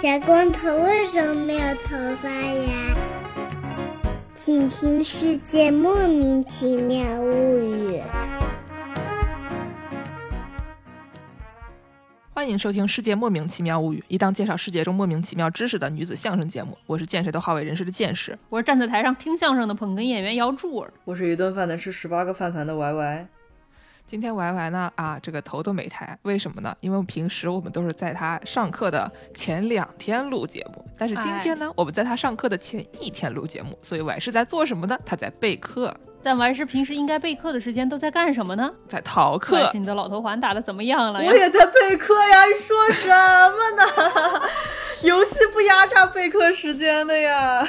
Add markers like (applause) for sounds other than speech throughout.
小光头为什么没有头发呀？请听《世界莫名其妙物语》。欢迎收听《世界莫名其妙物语》，一档介绍世界中莫名其妙知识的女子相声节目。我是见谁都好为人师的见识。我是站在台上听相声的捧哏演员姚柱儿。我是一顿饭能吃十八个饭团的 Y Y。今天 Y Y 呢啊，这个头都没抬，为什么呢？因为平时我们都是在他上课的前两天录节目，但是今天呢，我们在他上课的前一天录节目，所以 Y 是在做什么呢？他在备课。但歪是平时应该备课的时间都在干什么呢？在逃课。你的老头环打的怎么样了？我也在备课呀！你说什么呢？(laughs) 游戏不压榨备课时间的呀。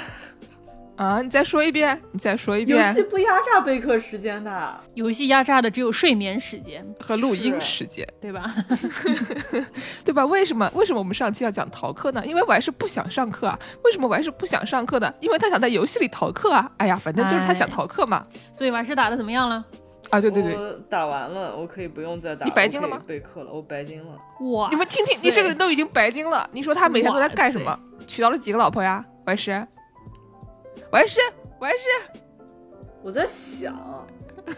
啊！你再说一遍，你再说一遍。游戏不压榨备课时间的，游戏压榨的只有睡眠时间和录音时间，对吧？(laughs) 对吧？为什么？为什么我们上期要讲逃课呢？因为我还是不想上课啊。为什么我还是不想上课的？因为他想在游戏里逃课啊。哎呀，反正就是他想逃课嘛。所以完事打的怎么样了？啊，对对对，打完了，我可以不用再打。你白金了吗？备课了，我白金了。哇！你们听听，你这个人都已经白金了。你说他每天都在干什么？娶到了几个老婆呀？白石，白石。我还是。我在想，(laughs)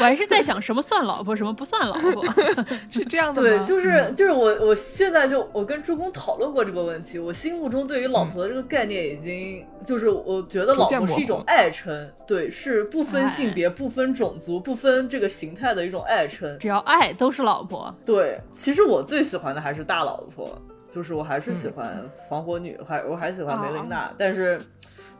我还是在想什么算老婆，什么不算老婆，(laughs) 是这样的吗？对，就是就是我我现在就我跟朱工讨论过这个问题，我心目中对于老婆的这个概念已经就是我觉得老婆是一种爱称，对，是不分性别、不分种族、不分这个形态的一种爱称，只要爱都是老婆。对，其实我最喜欢的还是大老婆，就是我还是喜欢防火女，还我还喜欢梅琳娜，但是。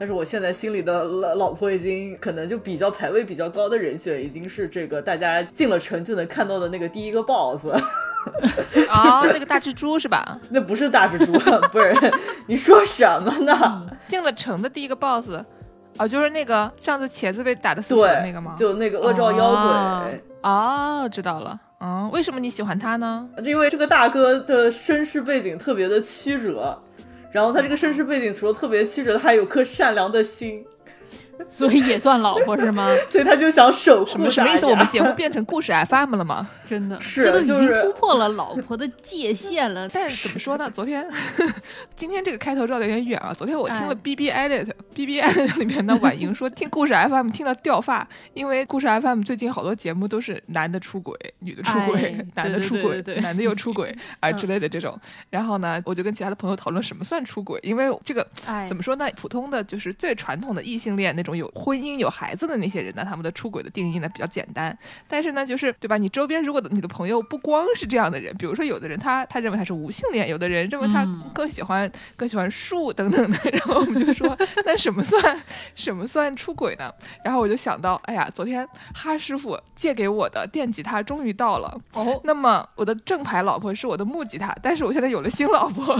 但是我现在心里的老老婆已经可能就比较排位比较高的人选，已经是这个大家进了城就能看到的那个第一个 boss。(laughs) 哦，那个大蜘蛛是吧？(laughs) 那不是大蜘蛛，(laughs) 不是。你说什么呢？进了城的第一个 boss，哦，就是那个上次茄子被打的死的那个吗？就那个恶兆妖鬼。哦，知道了。嗯，为什么你喜欢他呢？因为这个大哥的身世背景特别的曲折。然后他这个身世背景除了特别曲折，他还有颗善良的心。(laughs) 所以也算老婆是吗？(laughs) 所以他就想守护。什么什么意思？我们节目变成故事 FM 了吗？(laughs) 真的是，这都已经突破了老婆的界限了。但是怎么说呢？昨天，今天这个开头绕的有点远啊。昨天我听了 B B Edit，B B Edit 里面的婉莹说，听故事 FM 听到掉发，因为故事 FM 最近好多节目都是男的出轨，女的出轨，男的出轨，男的又出轨啊之类的这种。然后呢，我就跟其他的朋友讨论什么算出轨，因为这个怎么说呢？普通的就是最传统的异性恋那种。有婚姻有孩子的那些人呢，他们的出轨的定义呢比较简单，但是呢，就是对吧？你周边如果你的朋友不光是这样的人，比如说有的人他他认为他是无性恋，有的人认为他更喜欢更喜欢树等等的，(laughs) 然后我们就说，那什么算什么算出轨呢？然后我就想到，哎呀，昨天哈师傅借给我的电吉他终于到了，哦，那么我的正牌老婆是我的木吉他，但是我现在有了新老婆，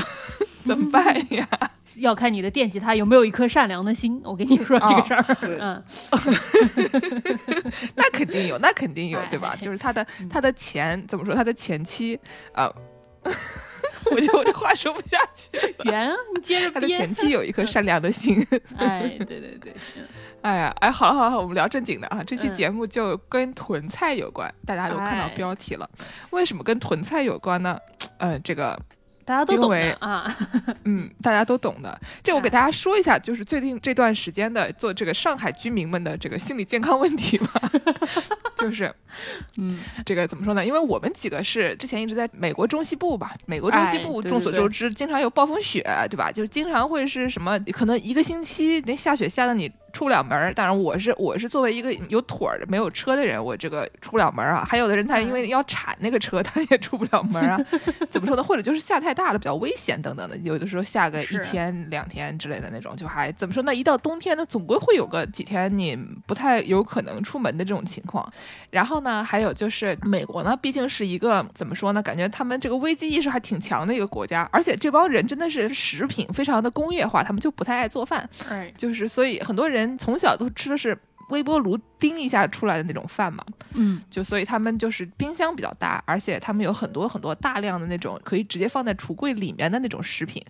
怎么办呀？(laughs) 要看你的电吉他有没有一颗善良的心，我跟你说这个事儿，嗯，(laughs) (laughs) 那肯定有，那肯定有，对吧？就是他的他的前怎么说？他的前妻啊，我觉得我这话说不下去。圆，你接着他的前妻有一颗善良的心。哎，对对对，哎呀，哎，好了好了，我们聊正经的啊。这期节目就跟囤菜有关，大家都看到标题了。为什么跟囤菜有关呢？嗯，这个。大家都懂的啊，嗯，(laughs) 大家都懂的。这我给大家说一下，就是最近这段时间的做这个上海居民们的这个心理健康问题吧。(laughs) 就是，嗯，这个怎么说呢？因为我们几个是之前一直在美国中西部吧，美国中西部众所周知，经常有暴风雪，对吧？就是经常会是什么，可能一个星期那下雪下的你。出不了门儿，当然我是我是作为一个有腿儿没有车的人，我这个出不了门儿啊。还有的人他因为要铲那个车，他也出不了门儿啊。(laughs) 怎么说呢？或者就是下太大了，比较危险等等的。有的时候下个一天两天之类的那种，就还怎么说呢？一到冬天呢，总归会有个几天你不太有可能出门的这种情况。然后呢，还有就是美国呢，毕竟是一个怎么说呢？感觉他们这个危机意识还挺强的一个国家，而且这帮人真的是食品非常的工业化，他们就不太爱做饭。就是所以很多人。人从小都吃的是微波炉叮一下出来的那种饭嘛，嗯，就所以他们就是冰箱比较大，而且他们有很多很多大量的那种可以直接放在橱柜里面的那种食品。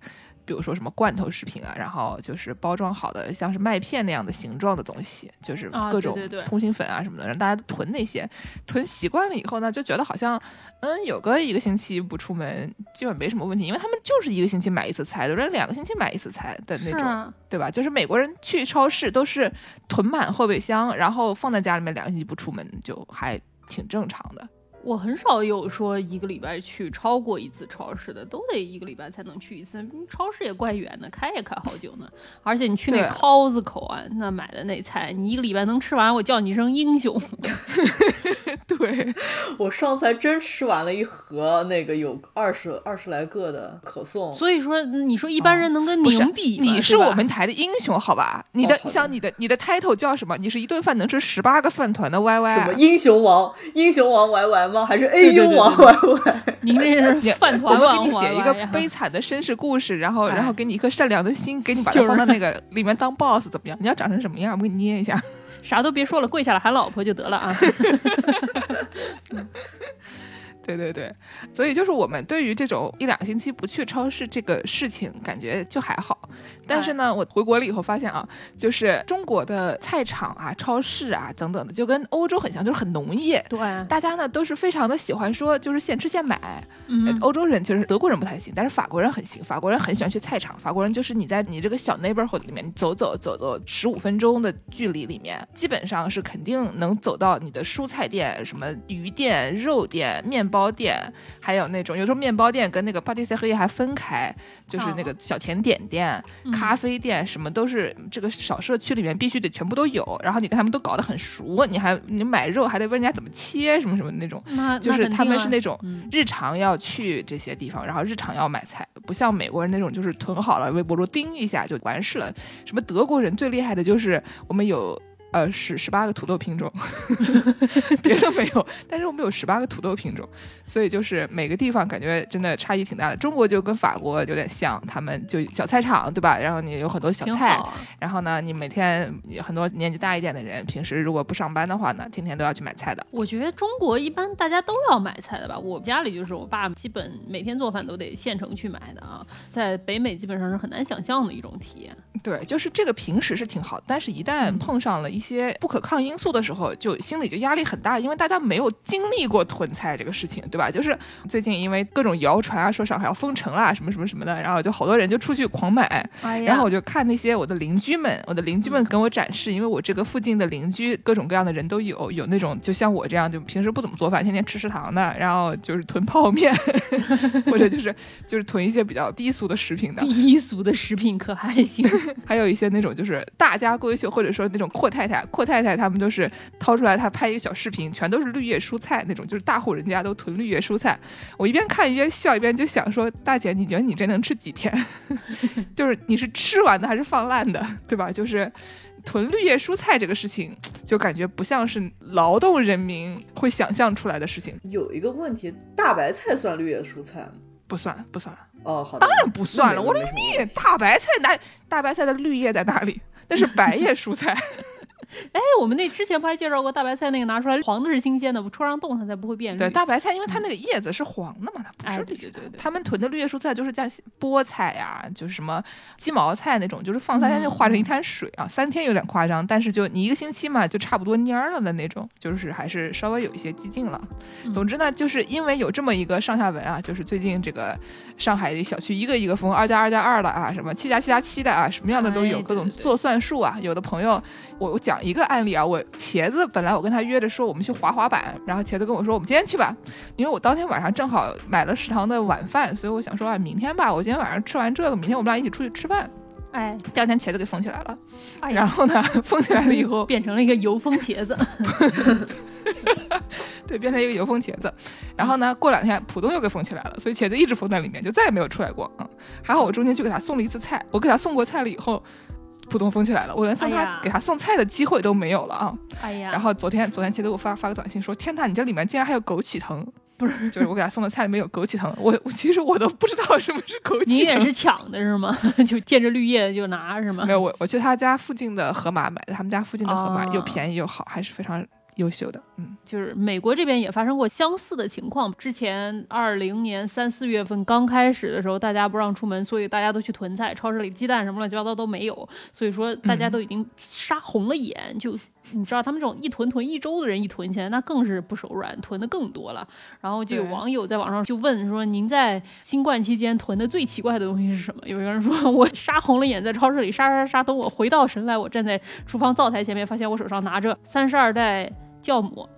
比如说什么罐头食品啊，然后就是包装好的像是麦片那样的形状的东西，就是啊各种通心粉啊什么的，让大家囤那些，囤习惯了以后呢，就觉得好像嗯有个一个星期不出门基本没什么问题，因为他们就是一个星期买一次菜，有人两个星期买一次菜的那种。啊，对吧？就是美国人去超市都是囤满后备箱，然后放在家里面两个星期不出门，就还挺正常的。我很少有说一个礼拜去超过一次超市的，都得一个礼拜才能去一次。嗯超市也怪远的，开也开好久呢。而且你去那对 Costco 啊，那买的那菜，你一个礼拜能吃完，我叫你一声英雄。(laughs) 对，我上次还真吃完了一盒那个有二十二十来个的可颂，所以说，你说一般人能跟您比吗、你是我们台的英雄，好吧？你的哦好的像你的你的 title 叫什么？你是一顿饭能吃十八个饭团的 YY 啊。什么英雄王英雄王 YY 吗？还是对对 AU 王环环您这是饭团王给你写一个悲惨的身世故事，然后哎然后给你一颗善良的心，给你把它放到那个 (laughs) 里面当 boss 怎么样？你要长成什么样？我给你捏一下。啥都别说了，跪下来喊老婆就得了啊。(laughs) 对对对，所以就是我们对于这种一两个星期不去超市这个事情，感觉就还好。但是呢，我回国了以后发现啊，就是中国的菜场啊、超市啊等等的，就跟欧洲很像，就是很农业。对，大家呢都是非常的喜欢说，就是现吃现买。呃嗯，欧洲人其实德国人不太行，但是法国人很行。法国人很喜欢去菜场，法国人就是你在你这个小 neighborhood 里面，你走走走走十五分钟的距离里面，基本上是肯定能走到你的蔬菜店、什么鱼店、肉店、面包店，还有那种有时候面包店跟那个 patisserie 还分开，就是那个小甜点店、嗯咖啡店，什么都是这个小社区里面必须得全部都有。然后你跟他们都搞得很熟，你还你买肉还得问人家怎么切什么什么那种。那就是他们是那种，日常要去这些地方，然后日常要买菜，不像美国人那种就是囤好了微波炉叮一下就完事了。什么德国人最厉害的就是我们有。呃，十十八个土豆品种，(laughs) 别的没有，但是我们有十八个土豆品种，所以就是每个地方感觉真的差异挺大的。中国就跟法国有点像，他们就小菜场，对吧？然后你有很多小菜，啊。然后呢，你每天很多年纪大一点的人，平时如果不上班的话呢，天天都要去买菜的。我觉得中国一般大家都要买菜的吧。我家里就是我爸基本每天做饭都得现成去买的啊，在北美基本上是很难想象的一种体验。对，就是这个平时是挺好的，但是一旦嗯碰上了一些不可抗因素的时候，就心里就压力很大，因为大家没有经历过囤菜这个事情，对吧？就是最近因为各种谣传啊，说上海要封城啦，什么什么什么的，然后就好多人就出去狂买，哎，然后我就看那些我的邻居们，我的邻居们跟我展示，因为我这个附近的邻居各种各样的人都有，有那种就像我这样，就平时不怎么做饭，天天吃食堂的，然后就是囤泡面，(laughs) 或者就是就是囤一些比较低俗的食品的，低俗的食品可还行？(laughs) 还有一些那种就是大家闺秀，或者说那种阔太太，阔太太他们都是掏出来，他拍一个小视频，全都是绿叶蔬菜那种，就是大户人家都囤绿叶蔬菜。我一边看一边笑，一边就想说，大姐，你觉得你这能吃几天？(laughs) 就是你是吃完的还是放烂的，对吧？就是。囤绿叶蔬菜这个事情，就感觉不像是劳动人民会想象出来的事情，有一个问题，大白菜算绿叶蔬菜吗？不算不算，哦，好的，当然不算了。我的那没什么绿问题大白菜哪大白菜的绿叶在哪里？那是白叶蔬菜。(laughs) 哎，我们那之前不还介绍过大白菜那个拿出来黄的是新鲜的，不戳上洞它才不会变绿。对，大白菜，因为它那个叶子是黄的嘛，它不哎是绿的。对对对对他们囤的绿叶蔬菜就是像菠菜呀、就是什么鸡毛菜那种，就是放三天就嗯化成一滩水啊。三天有点夸张，但是就你一个星期嘛，就差不多蔫儿了的那种，就是还是稍微有一些激进了。嗯总之呢，就是因为有这么一个上下文啊，就是最近这个上海的小区一个一个封，二加二加二的啊，什么七加七加七的啊，什么样的都有，各种做算术啊。有的朋友，我我讲一个案例啊，我茄子本来我跟他约着说我们去滑滑板，然后茄子跟我说我们今天去吧，因为我当天晚上正好买了食堂的晚饭，所以我想说啊，明天吧，我今天晚上吃完这个，明天我们俩一起出去吃饭。哎，第二天茄子给封起来了，哎，然后呢，封起来了以后，变成了一个油封茄子。(laughs) 对，变成一个油封茄子。然后呢，过两天浦东又给封起来了，所以茄子一直封在里面，就再也没有出来过。嗯，还好我中间去给他送了一次菜，我给他送过菜了以后，浦东封起来了，我连送他、哎给他送菜的机会都没有了啊。哎呀，然后昨天昨天茄子给我发发个短信说：“天呐，你这里面竟然还有枸杞藤！”不是，(laughs) 就是我给他送的菜里面有枸杞藤，我我其实我都不知道什么是枸杞藤。你也是抢的是吗？(laughs) 就见着绿叶就拿是吗？没有我我去他家附近的盒马买的，他们家附近的盒马哦又便宜又好，还是非常优秀的，嗯，就是美国这边也发生过相似的情况。之前二零年三四月份刚开始的时候，大家不让出门，所以大家都去囤菜，超市里鸡蛋什么乱七八糟都没有，所以说大家都已经杀红了眼。就你知道，他们这种一囤囤一周的人一囤起来，那更是不手软，囤的更多了。然后就有网友在网上就问说：“您在新冠期间囤的最奇怪的东西是什么？”有一个人说：“ (laughs) 我杀红了眼，在超市里杀杀杀，等我回到神来，我站在厨房灶台前面，发现我手上拿着三十二袋。”酵母，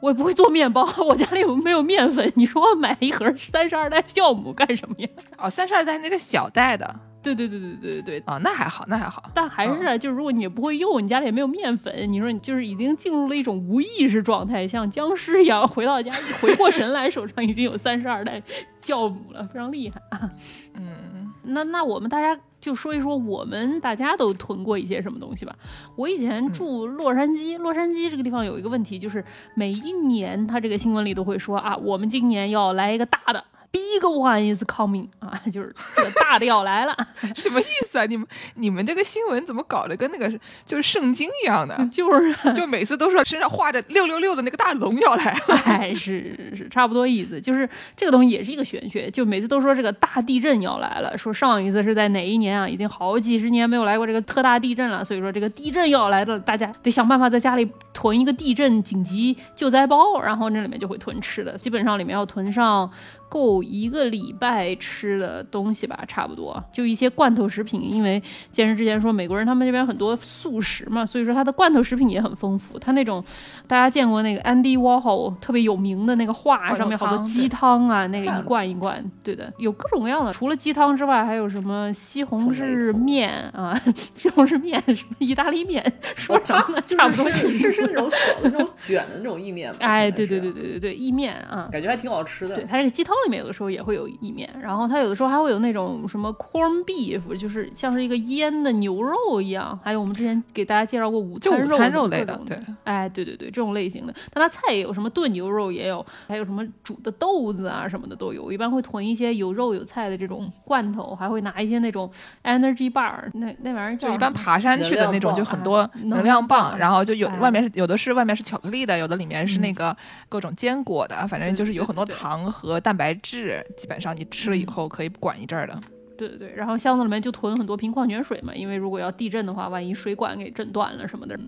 我也不会做面包，我家里有没有面粉？你说我买一盒三十二袋酵母干什么呀？哦，三十二袋那个小袋的，对对对对对对对啊，那还好，那还好。但还是，就是如果你不会用，你家里也没有面粉，你说你就是已经进入了一种无意识状态，像僵尸一样回到家，一回过神来，手上已经有三十二袋酵母了，非常厉害啊。嗯，那那我们大家。就说一说我们大家都囤过一些什么东西吧。我以前住洛杉矶，洛杉矶这个地方有一个问题，就是每一年他这个新闻里都会说啊，我们今年要来一个大的。Big one is coming 啊，就是这个大的要来了，(laughs) 什么意思啊？你们你们这个新闻怎么搞得跟那个就是圣经一样的？(laughs) 就是 (laughs) 就每次都说身上画着六六六的那个大龙要来了，哎，是是是，差不多意思。就是这个东西也是一个玄学，就每次都说这个大地震要来了，说上一次是在哪一年啊？已经好几十年没有来过这个特大地震了，所以说这个地震要来了，大家得想办法在家里囤一个地震紧急救灾包，然后那里面就会囤吃的，基本上里面要囤上。够一个礼拜吃的东西吧，差不多就一些罐头食品。因为健身之前说美国人他们这边很多素食嘛，所以说他的罐头食品也很丰富。他那种大家见过那个 (laughs) Andy Warhol 特别有名的那个画，上面好多鸡汤啊，那个一罐一罐，对的，有各种各样的。除了鸡汤之外，还有什么西红柿面啊，西红柿面，什么意大利面，说啥呢？差不多是是是那种小的那种卷的那种意面。哎，对对对对对对，意面啊，感觉还挺好吃的。对，它这个鸡汤。里面有的时候也会有意面，然后它有的时候还会有那种什么 corn beef，就是像是一个腌的牛肉一样。还有我们之前给大家介绍过午餐肉，餐肉类的，对，哎，对对对，这种类型的。但它菜也有什么炖牛肉也有，还有什么煮的豆子啊什么的都有。一般会囤一些有肉有菜的这种罐头，还会拿一些那种 energy bar，那那玩意儿就一般爬山去的那种，就很多能量棒，然后就有外面是有的是外面是巧克力的，有的里面是那个各种坚果的，反正就是有很多糖和蛋白。质基本上你吃了以后可以管一阵儿的。对对对，然后箱子里面就囤很多瓶矿泉水嘛，因为如果要地震的话，万一水管给震断了什么的。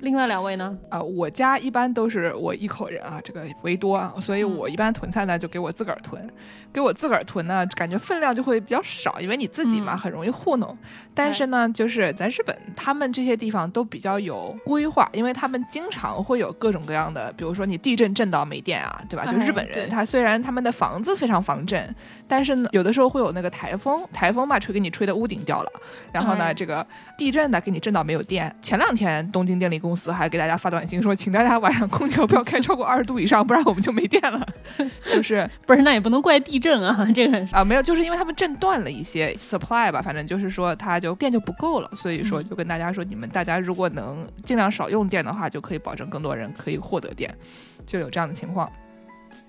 另外两位呢？啊，我家一般都是我一口人啊，这个为多啊，所以我一般囤菜呢就给我自个儿囤，给我自个儿囤呢，感觉分量就会比较少，因为你自己嘛很容易糊弄。但是呢，就是在日本，他们这些地方都比较有规划，因为他们经常会有各种各样的，比如说你地震震到没电啊，对吧？就日本人，他虽然他们的房子非常防震，但是呢，有的时候会有那个台风。台风嘛，吹给你吹的屋顶掉了，然后呢，这个地震呢，给你震到没有电。前两天东京电力公司还给大家发短信说，请大家晚上空调不要开超过二十度以上，不然我们就没电了。(laughs) 就是不是那也不能怪地震啊，这个啊没有，就是因为他们震断了一些 supply 吧，反正就是说它就电就不够了，所以说就跟大家说，你们大家如果能尽量少用电的话，就可以保证更多人可以获得电，就有这样的情况。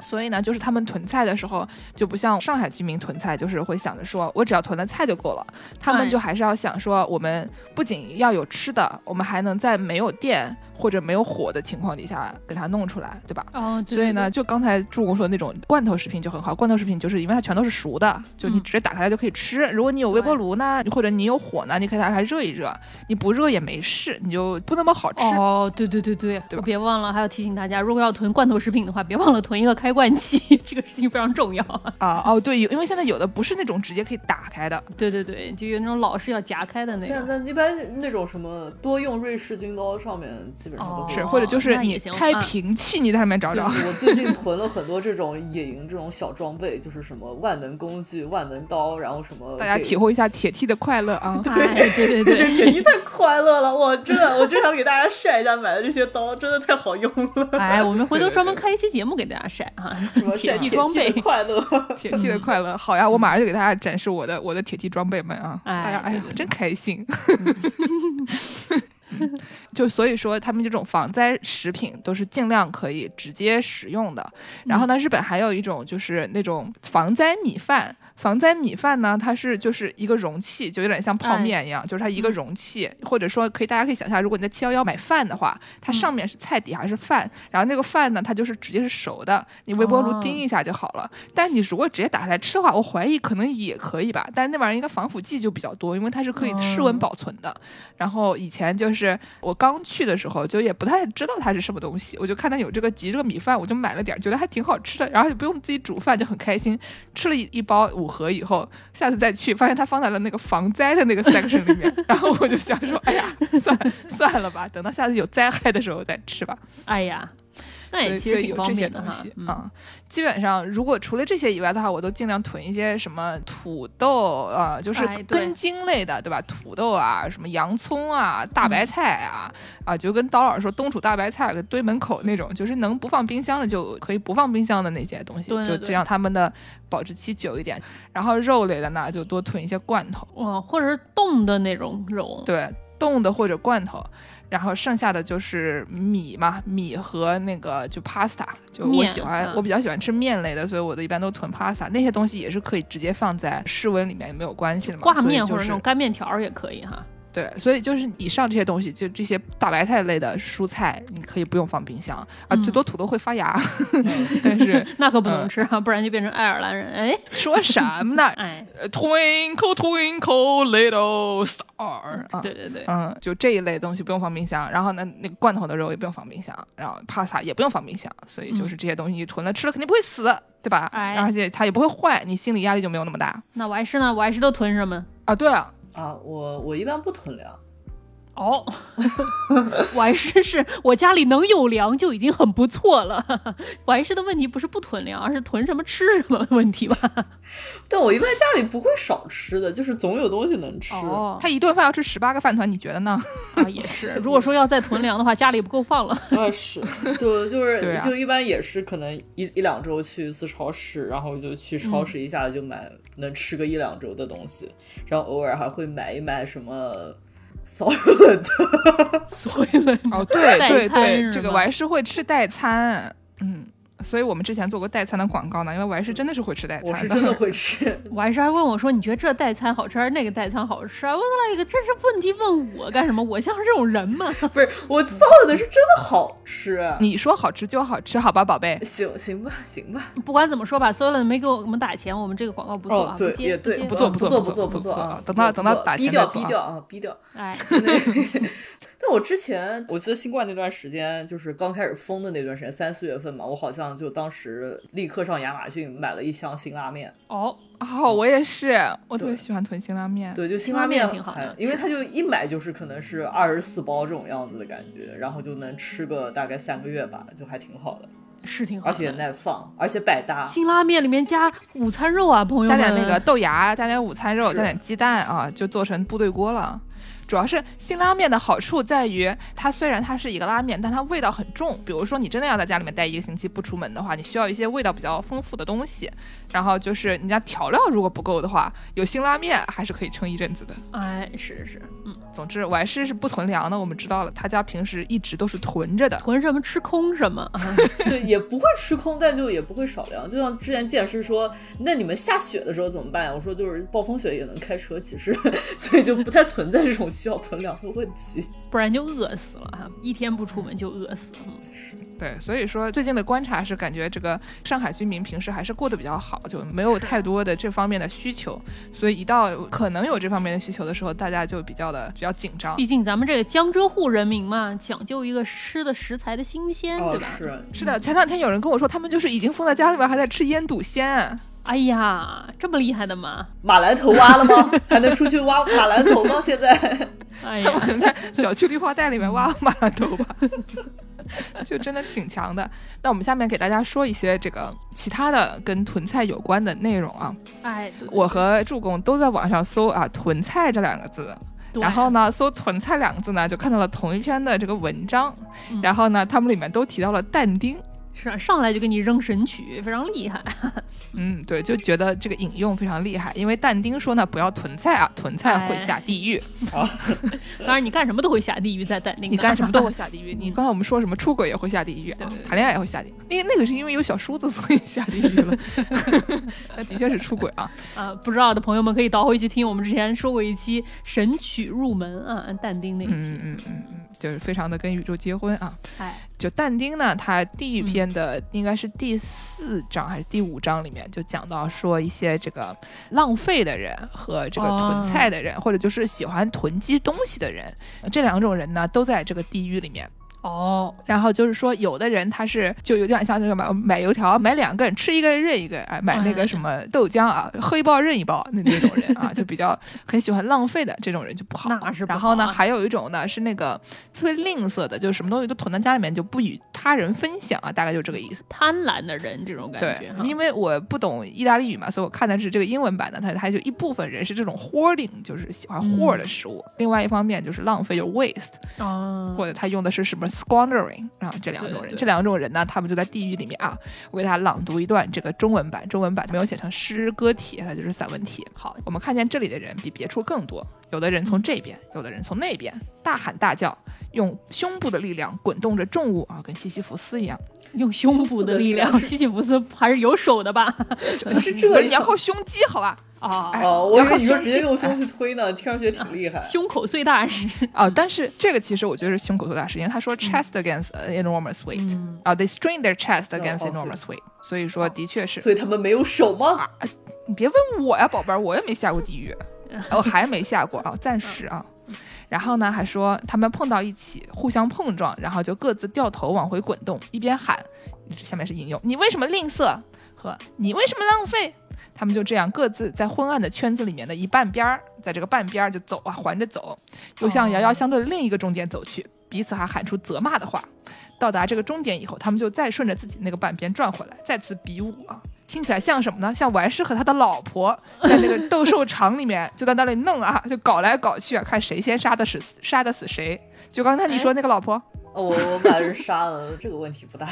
所以呢，就是他们囤菜的时候，就不像上海居民囤菜，就是会想着说，我只要囤了菜就够了。他们就还是要想说，我们不仅要有吃的，我们还能在没有电。或者没有火的情况底下给它弄出来，对吧？哦，所以呢，就刚才助攻说的那种罐头食品就很好。罐头食品就是因为它全都是熟的，就你直接打开来就可以吃。如果你有微波炉呢，或者你有火呢，你可以打开热一热。你不热也没事，你就不那么好吃。哦，对对对对，对？别忘了还要提醒大家，如果要囤罐头食品的话，别忘了囤一个开罐器，(laughs) 这个事情非常重要啊。哦，对，因为现在有的不是那种直接可以打开的。对对对，就有那种老是要夹开的那种。那一般那种什么多用瑞士军刀上面。是，或者就是你开瓶器，你在上面找找。我最近囤了很多这种野营这种小装备，就是什么万能工具、万能刀，然后什么。大家体会一下铁 T 的快乐啊！(laughs) 对对对，这铁 T 太快乐了，我真的，我真想给大家晒一下买的这些刀，真的太好用了。哎，我们回头专门开一期节目给大家晒啊，什么铁 T 装备快乐，(laughs) 铁 T 的快乐。好呀，我马上就给大家展示我的我的铁 T 装备们啊！大家哎呀，真开心。(laughs) (laughs) 就所以说，他们这种防灾食品都是尽量可以直接食用的。然后呢，日本还有一种就是那种防灾米饭。防灾米饭呢，它是就是一个容器，就有点像泡面一样，就是它一个容器，或者说可以大家可以想象，如果你在七幺幺买饭的话，它上面是菜，底下是饭，然后那个饭呢，它就是直接是熟的，你微波炉叮一下就好了。但你如果直接打开来吃的话，我怀疑可能也可以吧，但是那玩意儿应该防腐剂就比较多，因为它是可以室温保存的。然后以前就是我刚去的时候，就也不太知道它是什么东西，我就看它有这个集这个米饭，我就买了点，觉得还挺好吃的，然后也不用自己煮饭，就很开心，吃了一一包五盒以后，下次再去发现它放在了那个防灾的那个 section 里面，(laughs) 然后我就想说，哎呀，算算了吧，等到下次有灾害的时候再吃吧。哎呀。那也其实挺方便的哈，啊，基本上如果除了这些以外的话，我都尽量囤一些什么土豆啊，就是根茎类的，对吧？土豆啊，什么洋葱啊，大白菜啊，啊，就跟刀老师说冬储大白菜堆门口那种，就是能不放冰箱的就可以不放冰箱的那些东西，就这样他们的保质期久一点。然后肉类的呢，就多囤一些罐头，哇，或者是冻的那种肉，对，冻的或者罐头。然后剩下的就是米嘛，米和那个就 pasta，就我喜欢，我比较喜欢吃面类的，所以我的一般都囤 pasta，那些东西也是可以直接放在室温里面也没有关系的嘛。挂面或者那种干面条也可以哈。对，所以就是以上这些东西，就这些大白菜类的蔬菜，你可以不用放冰箱啊，最多土豆会发芽，(laughs) 但是那可不能吃啊，不然就变成爱尔兰人。哎，(laughs) 说什么呢？哎，Twinkle Twinkle Little Star，对对对，嗯，就这一类东西不用放冰箱，然后呢，那个罐头的肉也不用放冰箱，然后帕萨也不用放冰箱，所以就是这些东西你囤了吃了肯定不会死，对吧？哎，而且它也不会坏，你心理压力就没有那么大。那我还是呢，我还是都囤什么啊？对啊。啊，我我一般不囤粮。哦，我还是是我家里能有粮就已经很不错了。我还是的问题不是不囤粮，而是囤什么吃什么问题吧。(laughs) 但我一般家里不会少吃的，就是总有东西能吃。哦他一顿饭要吃十八个饭团，你觉得呢？啊，也是。如果说要再囤粮的话，家里不够放了。(laughs) 啊，是，就就是就一般也是可能一一两周去一次超市，然后就去超市一下子就买能吃个一两周的东西，然后偶尔还会买一买什么。(laughs) 所有的，所有人哦，对对对，这个我还是会吃代餐，嗯。所以我们之前做过代餐的广告呢，因为我还是真的是会吃代餐，我是真的会吃。(laughs) 我还是还问我说，你觉得这代餐好吃还是那个代餐好吃啊？问了一个，这是问题问我干什么？我像是这种人吗？(laughs) 不是，我造的是真的好吃。你说好吃就好吃，好吧，宝贝。行行吧，行吧。不管怎么说吧，所有人没给我们打钱，我们这个广告不做啊。对，也对，不做不做不做不做啊。等到等到打钱再做。低调，低调啊，低调。哎。(laughs) 但我之前我记得新冠那段时间，就是刚开始封的那段时间，三四月份嘛，我好像就当时立刻上亚马逊买了一箱辛拉面。哦哦，我也是，我特别喜欢囤辛拉面。对，就辛拉面挺好的，因为它就一买就是可能是二十四包这种样子的感觉，然后就能吃个大概三个月吧，就还挺好的。是挺好，而且耐放，而且百搭。辛拉面里面加午餐肉啊，朋友们，加点那个豆芽，加点午餐肉，加点鸡蛋啊，就做成部队锅了。主要是辛拉面的好处在于，它虽然它是一个拉面，但它味道很重。比如说，你真的要在家里面待一个星期不出门的话，你需要一些味道比较丰富的东西。然后就是你家调料如果不够的话，有辛拉面还是可以撑一阵子的。哎，是是，嗯，总之我还是是不囤粮的。我们知道了，他家平时一直都是囤着的，囤什么吃空什么。(laughs) (laughs) 对，也不会吃空，但就也不会少粮。就像之前剑师说，那你们下雪的时候怎么办呀？我说就是暴风雪也能开车，其实 (laughs) 所以就不太存在这种需要囤粮的问题。不然就饿死了哈，一天不出门就饿死了。对，所以说最近的观察是感觉这个上海居民平时还是过得比较好，就没有太多的这方面的需求。所以一到可能有这方面的需求的时候，大家就比较的比较紧张。毕竟咱们这个江浙沪人民嘛，讲究一个吃的食材的新鲜，对吧？是是的。前两天有人跟我说，他们就是已经封在家里面，还在吃腌笃鲜。哎呀，这么厉害的吗？马兰头挖了吗？(laughs) 还能出去挖 (laughs) 马兰头吗？现在？哎呀，在小区绿化带里面挖马兰头吧，(laughs) 就真的挺强的。那我们下面给大家说一些这个其他的跟囤菜有关的内容啊。哎，我和助攻都在网上搜啊“囤菜”这两个字，然后呢，搜“囤菜”两个字呢，就看到了同一篇的这个文章，然后呢，他们里面都提到了但丁。是啊，上来就给你扔神曲，非常厉害。嗯，对，就觉得这个引用非常厉害，因为但丁说呢，不要囤菜啊，囤菜会下地狱。啊，(laughs) 当然，你干什么都会下地狱，在但丁。你干什么都会下地狱。你 (laughs) 刚才我们说什么出轨也会下地狱，啊，谈恋爱也会下地狱。因为那个是因为有小叔子，所以下地狱了。(laughs) 那的确是出轨啊。啊，不知道的朋友们可以倒回去听我们之前说过一期神曲入门啊，但丁那期。嗯嗯嗯嗯，就是非常的跟宇宙结婚啊。哎。就但丁呢，他地狱篇的应该是第四章还是第五章里面就讲到说一些这个浪费的人和这个囤菜的人，或者就是喜欢囤积东西的人，这两种人呢都在这个地狱里面。哦，然后就是说，有的人他是就有点像那个买买油条，买两个人吃一个人认一个，哎，买那个什么豆浆啊，喝一包认一包那那种人啊，就比较很喜欢浪费的这种人就不好。那是。然后呢，还有一种呢是那个特别吝啬的，就是什么东西都囤在家里面就不与他人分享啊，大概就这个意思。贪婪的人这种感觉。对，因为我不懂意大利语嘛，所以我看的是这个英文版的，他他就一部分人是这种 hoarding，就是喜欢 hoard 的食物；另外一方面就是浪费，就 waste，或者他用的是什么 squandering。啊，这两种人，这两种人呢，他们就在地狱里面啊。我给大家朗读一段这个中文版，中文版没有写成诗歌体，它就是散文体。好，我们看见这里的人比别处更多，有的人从这边，有的人从那边，大喊大叫，用胸部的力量滚动着重物啊，跟西西弗斯一样，用胸部的力量。(laughs) 西西弗斯还是有手的吧？(laughs) 是这，你要靠胸肌，好吧？哦哦，我以为你说直接用胸去推呢，(laughs) 听上去挺厉害。胸口碎大石啊，(laughs) 但是这个其实我觉得是胸口碎大石，因为他说 chest against enormous weight 啊，they strain their chest against enormous weight，所以说的确是。所以他们没有手吗？你别问我呀，宝贝儿，我也没下过地狱，(laughs) 我还没下过啊，暂时啊。然后呢，还说他们碰到一起，互相碰撞，然后就各自掉头往回滚动，一边喊，下面是引用：你为什么吝啬？和你为什么浪费？他们就这样各自在昏暗的圈子里面的一半边儿，在这个半边儿就走啊，环着走，又向遥遥相对的另一个终点走去，彼此还喊出责骂的话。到达这个终点以后，他们就再顺着自己那个半边转回来，再次比武啊，听起来像什么呢？像完事和他的老婆在那个斗兽场里面就在那里弄啊，就搞来搞去啊，看谁先杀的死杀的死谁。就刚才你说那个老婆，我我把人杀了，这个问题不大。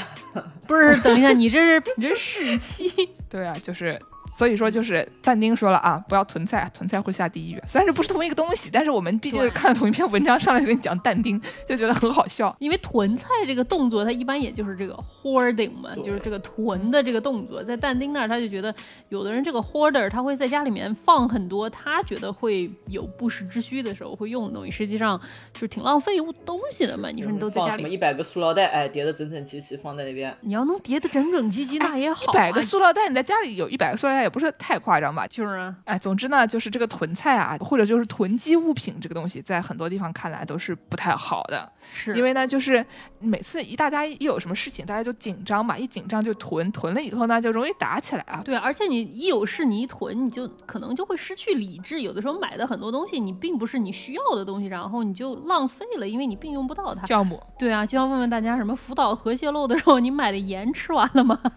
不是，等一下，你这是你这是气？(laughs) 对啊，就是。所以说，就是但丁说了啊，不要囤菜，囤菜会下地狱。虽然是不是同一个东西，但是我们毕竟是看了同一篇文章，上来就跟你讲但丁，就觉得很好笑。因为囤菜这个动作，它一般也就是这个 hoarding 嘛，就是这个囤的这个动作。在但丁那儿，他就觉得有的人这个 hoarder，他会在家里面放很多他觉得会有不时之需的时候会用的东西，实际上就是挺浪费东西的嘛。你说你都在家里，什么一百个塑料袋，哎，叠的整整齐齐放在那边。你要能叠的整整齐齐，那也好。一百个塑料袋，你在家里有一百个塑料袋也不是太夸张吧？就是啊，哎，总之呢，就是这个囤菜啊，或者就是囤积物品这个东西，在很多地方看来都是不太好的。是因为呢，就是每次一大家一有什么事情，大家就紧张嘛，一紧张就囤，囤了以后呢，就容易打起来啊。对，而且你一有事你一囤，你就可能就会失去理智。有的时候买的很多东西，你并不是你需要的东西，然后你就浪费了，因为你并用不到它。酵母。对啊，就要问问大家，什么福岛核泄漏的时候，你买的盐吃完了吗？(laughs)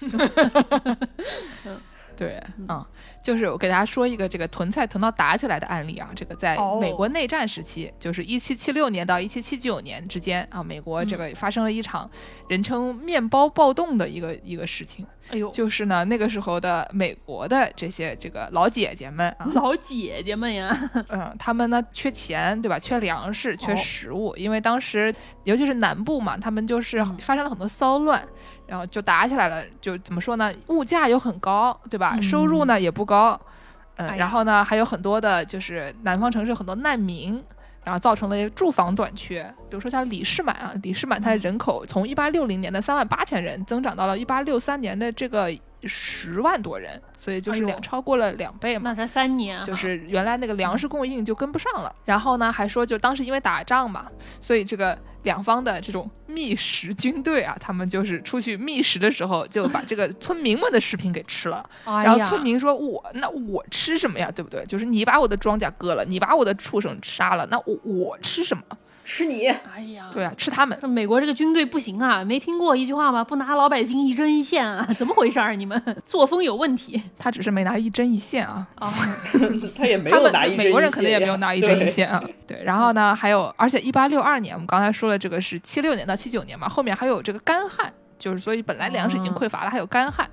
(laughs) 对，嗯，就是我给大家说一个这个囤菜囤到打起来的案例啊，这个在美国内战时期，就是一七七六年到一七七九年之间啊，美国这个发生了一场人称“面包暴动”的一个一个事情。哎呦，就是呢，那个时候的美国的这些这个老姐姐们啊，老姐姐们呀，嗯，他们呢缺钱，对吧？缺粮食，缺食物，因为当时尤其是南部嘛，他们就是发生了很多骚乱。然后就打起来了，就怎么说呢？物价又很高，对吧？收入呢也不高，嗯，然后呢还有很多的，就是南方城市很多难民，然后造成了住房短缺。比如说像李世满啊，李世满他的人口从一八六零年的三万八千人增长到了一八六三年的这个。十万多人，所以就是两超过了两倍嘛。那才三年，就是原来那个粮食供应就跟不上了。然后呢，还说就当时因为打仗嘛，所以这个两方的这种觅食军队啊，他们就是出去觅食的时候，就把这个村民们的食品给吃了。(laughs) 然后村民说：“我那我吃什么呀？对不对？就是你把我的庄稼割了，你把我的畜生杀了，那我我吃什么？”吃你！哎呀，对啊，吃他们。美国这个军队不行啊，没听过一句话吗？不拿老百姓一针一线啊？(laughs) 怎么回事儿？你们 (laughs) 作风有问题。他只是没拿一针一线啊。啊，(laughs) 他也没有拿一针一线。美国人可能也没有拿一针一线啊。对，然后呢，还有，而且一八六二年，我们刚才说了，这个是七六年到七九年嘛，后面还有这个干旱。就是所以本来粮食已经匮乏了，还有干旱。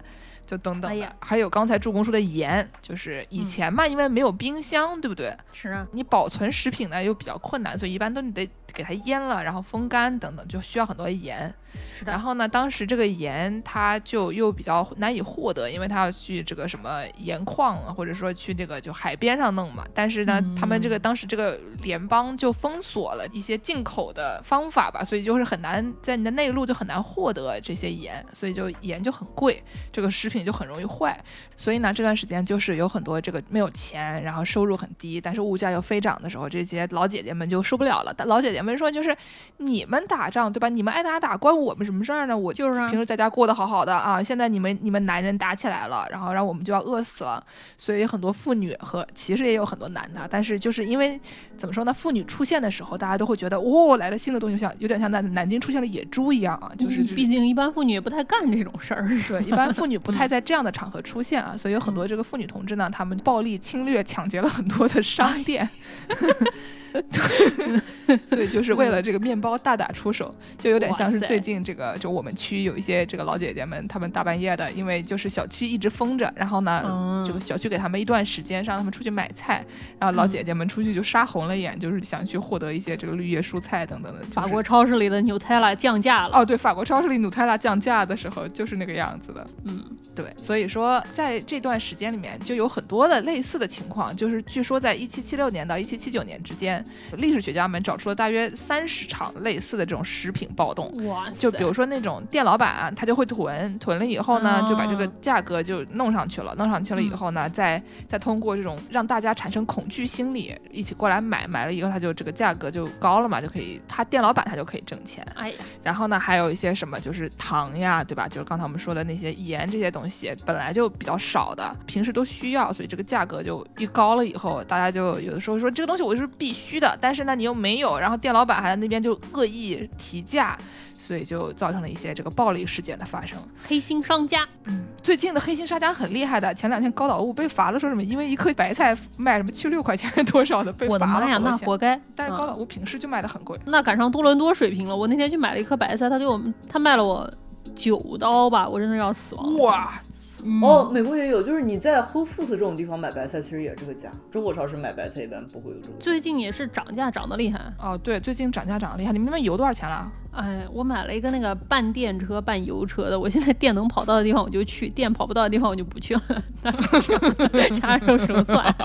就等等的，还有刚才助攻说的盐，就是以前嘛，因为没有冰箱，对不对？是啊，你保存食品呢又比较困难，所以一般都你得给它腌了，然后风干等等，就需要很多盐。然后呢，当时这个盐它就又比较难以获得，因为它要去这个什么盐矿啊，或者说去这个就海边上弄嘛。但是呢，他们这个当时这个联邦就封锁了一些进口的方法吧，所以就是很难在你的内陆就很难获得这些盐，所以就盐就很贵，这个食品就很容易坏。所以呢，这段时间就是有很多这个没有钱，然后收入很低，但是物价又飞涨的时候，这些老姐姐们就受不了了。老姐姐们说，就是你们打仗对吧？你们爱打打，关我们什么事儿呢？我就是平时在家过得好好的啊，现在你们你们男人打起来了，然后让我们就要饿死了。所以很多妇女和其实也有很多男的，但是就是因为怎么说呢？妇女出现的时候，大家都会觉得哦，来了新的东西，像有点像南南京出现了野猪一样啊。就是毕竟一般妇女也不太干这种事儿，对，一般妇女不太 (laughs) 在这样的场合出现。啊，所以有很多这个妇女同志呢，他们暴力侵略、抢劫了很多的商店。(laughs) (laughs) 所以就是为了这个面包大打出手，就有点像是最近这个，就我们区有一些这个老姐姐们，她们大半夜的，因为就是小区一直封着，然后呢，这个小区给他们一段时间，让他们出去买菜，然后老姐姐们出去就杀红了眼，就是想去获得一些这个绿叶蔬菜等等的。法国超市里的 Nutella 降价了。哦，对，法国超市里 Nutella 降价的时候就是那个样子的。嗯，对，所以说在这段时间里面就有很多的类似的情况，就是据说在一七七六年到一七七九年之间。历史学家们找出了大约三十场类似的这种食品暴动，哇！就比如说那种店老板他就会囤，囤了以后呢，就把这个价格就弄上去了，弄上去了以后呢，再再通过这种让大家产生恐惧心理，一起过来买，买了以后他就这个价格就高了嘛，就可以他店老板他就可以挣钱。哎，然后呢，还有一些什么就是糖呀，对吧？就是刚才我们说的那些盐这些东西本来就比较少的，平时都需要，所以这个价格就一高了以后，大家就有的时候说这个东西我就是必须的。但是呢，你又没有，然后店老板还在那边就恶意提价，所以就造成了一些这个暴力事件的发生。黑心商家，嗯，最近的黑心商家很厉害的。前两天高岛屋被罚了，说什么因为一颗白菜卖什么七六块钱多少的被罚了呀，那活该。但是高岛屋平时就卖的很贵，那赶上多伦多水平了。我那天去买了一颗白菜，他给我们他卖了我九刀吧，我真的要死亡。哇！哦，美国也有，就是你在 Whole Foods 这种地方买白菜，其实也是这个价。中国超市买白菜一般不会有这个。最近也是涨价涨得厉害哦，对，最近涨价涨得厉害。你们那边油多少钱了？哎，我买了一个那个半电车半油车的，我现在电能跑到的地方我就去，电跑不到的地方我就不去了。(laughs) 加肉手算，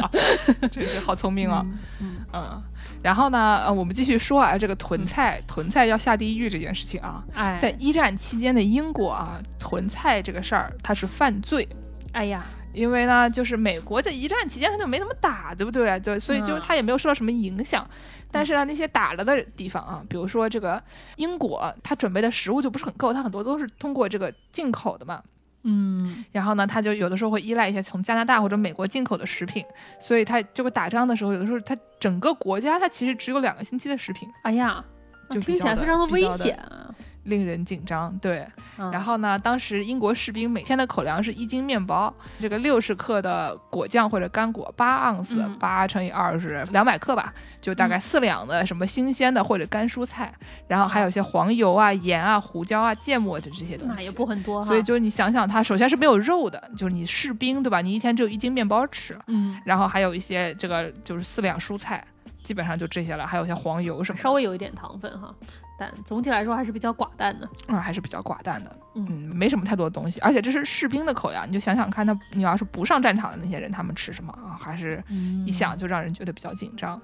(laughs) 真是好聪明啊！嗯嗯。然后呢，呃，我们继续说啊，这个囤菜囤菜要下地狱这件事情啊，哎，在一战期间的英国啊，囤菜这个事儿它是犯罪。哎呀，因为呢，就是美国在一战期间他就没怎么打，对不对？就所以就是他也没有受到什么影响。但是呢，那些打了的地方啊，比如说这个英国，他准备的食物就不是很够，他很多都是通过这个进口的嘛。嗯，然后呢，他就有的时候会依赖一些从加拿大或者美国进口的食品，所以他这个打仗的时候，有的时候他整个国家他其实只有两个星期的食品。哎呀，就听起来非常的危险啊。令人紧张，对。然后呢，当时英国士兵每天的口粮是一斤面包，这个六十克的果酱或者干果，八盎司，八乘以二是两百克吧，就大概四两的什么新鲜的或者干蔬菜，然后还有一些黄油啊、盐啊、胡椒啊、芥末的这些东西，那也不很多。所以就是你想想，它首先是没有肉的，就是你士兵对吧？你一天只有一斤面包吃，嗯，然后还有一些这个就是四两蔬菜，基本上就这些了，还有一些黄油什么，稍微有一点糖分哈。但总体来说还是比较寡淡的，嗯，还是比较寡淡的，嗯，没什么太多的东西，而且这是士兵的口粮，你就想想看，他你要是不上战场的那些人，他们吃什么啊？还是一想就让人觉得比较紧张。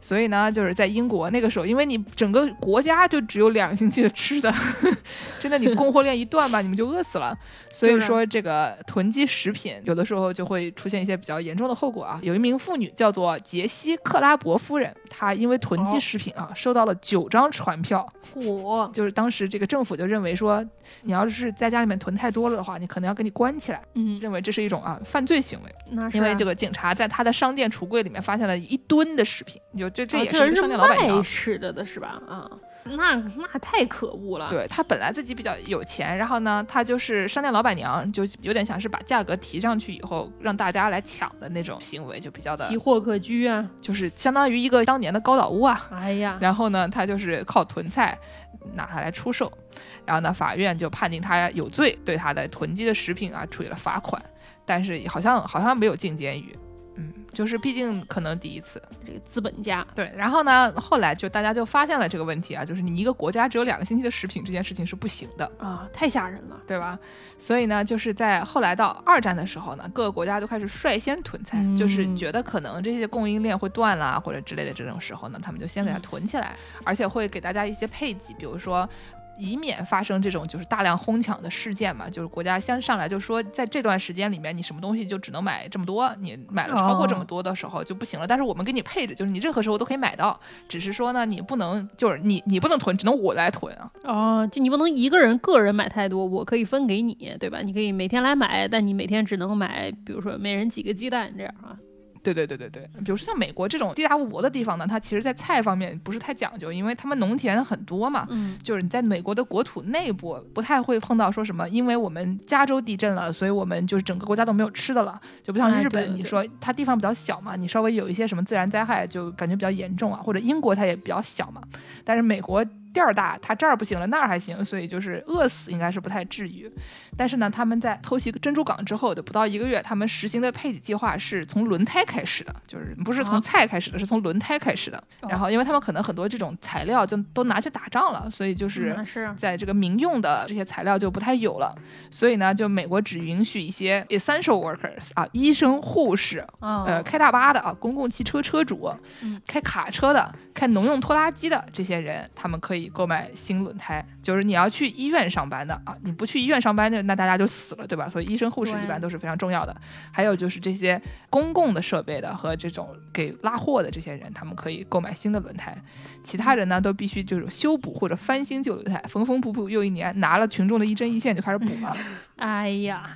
所以呢，就是在英国那个时候，因为你整个国家就只有两个星期的吃的，(laughs) 真的，你供货链一断吧，你们就饿死了。所以说，这个囤积食品有的时候就会出现一些比较严重的后果啊。有一名妇女叫做杰西·克拉伯夫人，她因为囤积食品啊，收到了九张传票。嚯！就是当时这个政府就认为说，你要是在家里面囤太多了的话，你可能要给你关起来。嗯，认为这是一种啊犯罪行为。那是因为这个警察在他的商店橱柜里面发现了一吨的食品，就。这这也是商店老板娘吃的的是吧？啊，那那太可恶了。对他本来自己比较有钱，然后呢，他就是商店老板娘，就有点像是把价格提上去以后，让大家来抢的那种行为，就比较的奇货可居啊，就是相当于一个当年的高岛屋啊。哎呀，然后呢，他就是靠囤菜拿它来出售，然后呢，法院就判定他有罪，对他的囤积的食品啊处以了罚款，但是好像好像没有进监狱。嗯，就是毕竟可能第一次，这个资本家。对，然后呢，后来就大家就发现了这个问题啊，就是你一个国家只有两个星期的食品这件事情是不行的。啊，太吓人了，对吧？所以呢，就是在后来到二战的时候呢，各个国家都开始率先囤菜，就是觉得可能这些供应链会断了或者之类的这种时候呢，他们就先给它囤起来，而且会给大家一些配给，比如说。以免发生这种就是大量哄抢的事件嘛，就是国家先上来就说，在这段时间里面，你什么东西就只能买这么多，你买了超过这么多的时候就不行了。但是我们给你配置，就是你任何时候都可以买到，只是说呢，你不能就是你你不能囤，只能我来囤啊。哦，就你不能一个人个人买太多，我可以分给你，对吧？你可以每天来买，但你每天只能买，比如说每人几个鸡蛋这样啊。对对对对对，比如说像美国这种地大物博的地方呢，它其实，在菜方面不是太讲究，因为他们农田很多嘛。嗯，就是你在美国的国土内部不太会碰到说什么，因为我们加州地震了，所以我们就是整个国家都没有吃的了，就不像日本，你说它地方比较小嘛，你稍微有一些什么自然灾害就感觉比较严重啊，或者英国它也比较小嘛，但是美国。地儿大，他这儿不行了，那儿还行，所以就是饿死应该是不太至于。但是呢，他们在偷袭珍珠港之后的不到一个月，他们实行的配给计划是从轮胎开始的，就是不是从菜开始的，是从轮胎开始的。然后，因为他们可能很多这种材料就都拿去打仗了，所以就是在这个民用的这些材料就不太有了。所以呢，就美国只允许一些 essential workers 啊，医生、护士，呃，开大巴的啊，公共汽车车主，开卡车的，开农用拖拉机的这些人，他们可以。购买新轮胎，就是你要去医院上班的啊！你不去医院上班的，那大家就死了，对吧？所以医生、护士一般都是非常重要的。还有就是这些公共的设备的和这种给拉货的这些人，他们可以购买新的轮胎。其他人呢，都必须就是修补或者翻新旧轮胎。缝缝补补又一年，拿了群众的一针一线就开始补了。哎呀，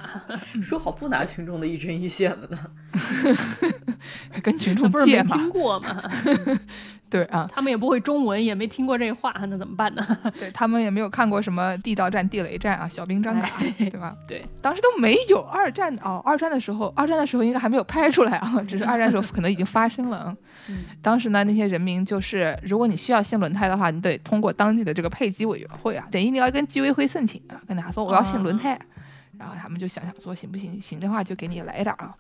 说好不拿群众的一针一线的呢，跟群众借嘛？(laughs) 听过吗？对啊，他们也不会中文，也没听过这话，那怎么办呢？(laughs) (laughs) 对他们也没有看过什么地道战、地雷战啊，小兵张嘎，对吧？(laughs) 对，当时都没有二战哦，二战的时候，二战的时候应该还没有拍出来啊，只是二战的时候可能已经发生了。嗯，当时呢，那些人民就是，如果你需要新轮胎的话，你得通过当地的这个配给委员会啊，等于你要跟居委会申请啊，跟他说我要新轮胎，然后他们就想想说行不行，行的话就给你来一点啊。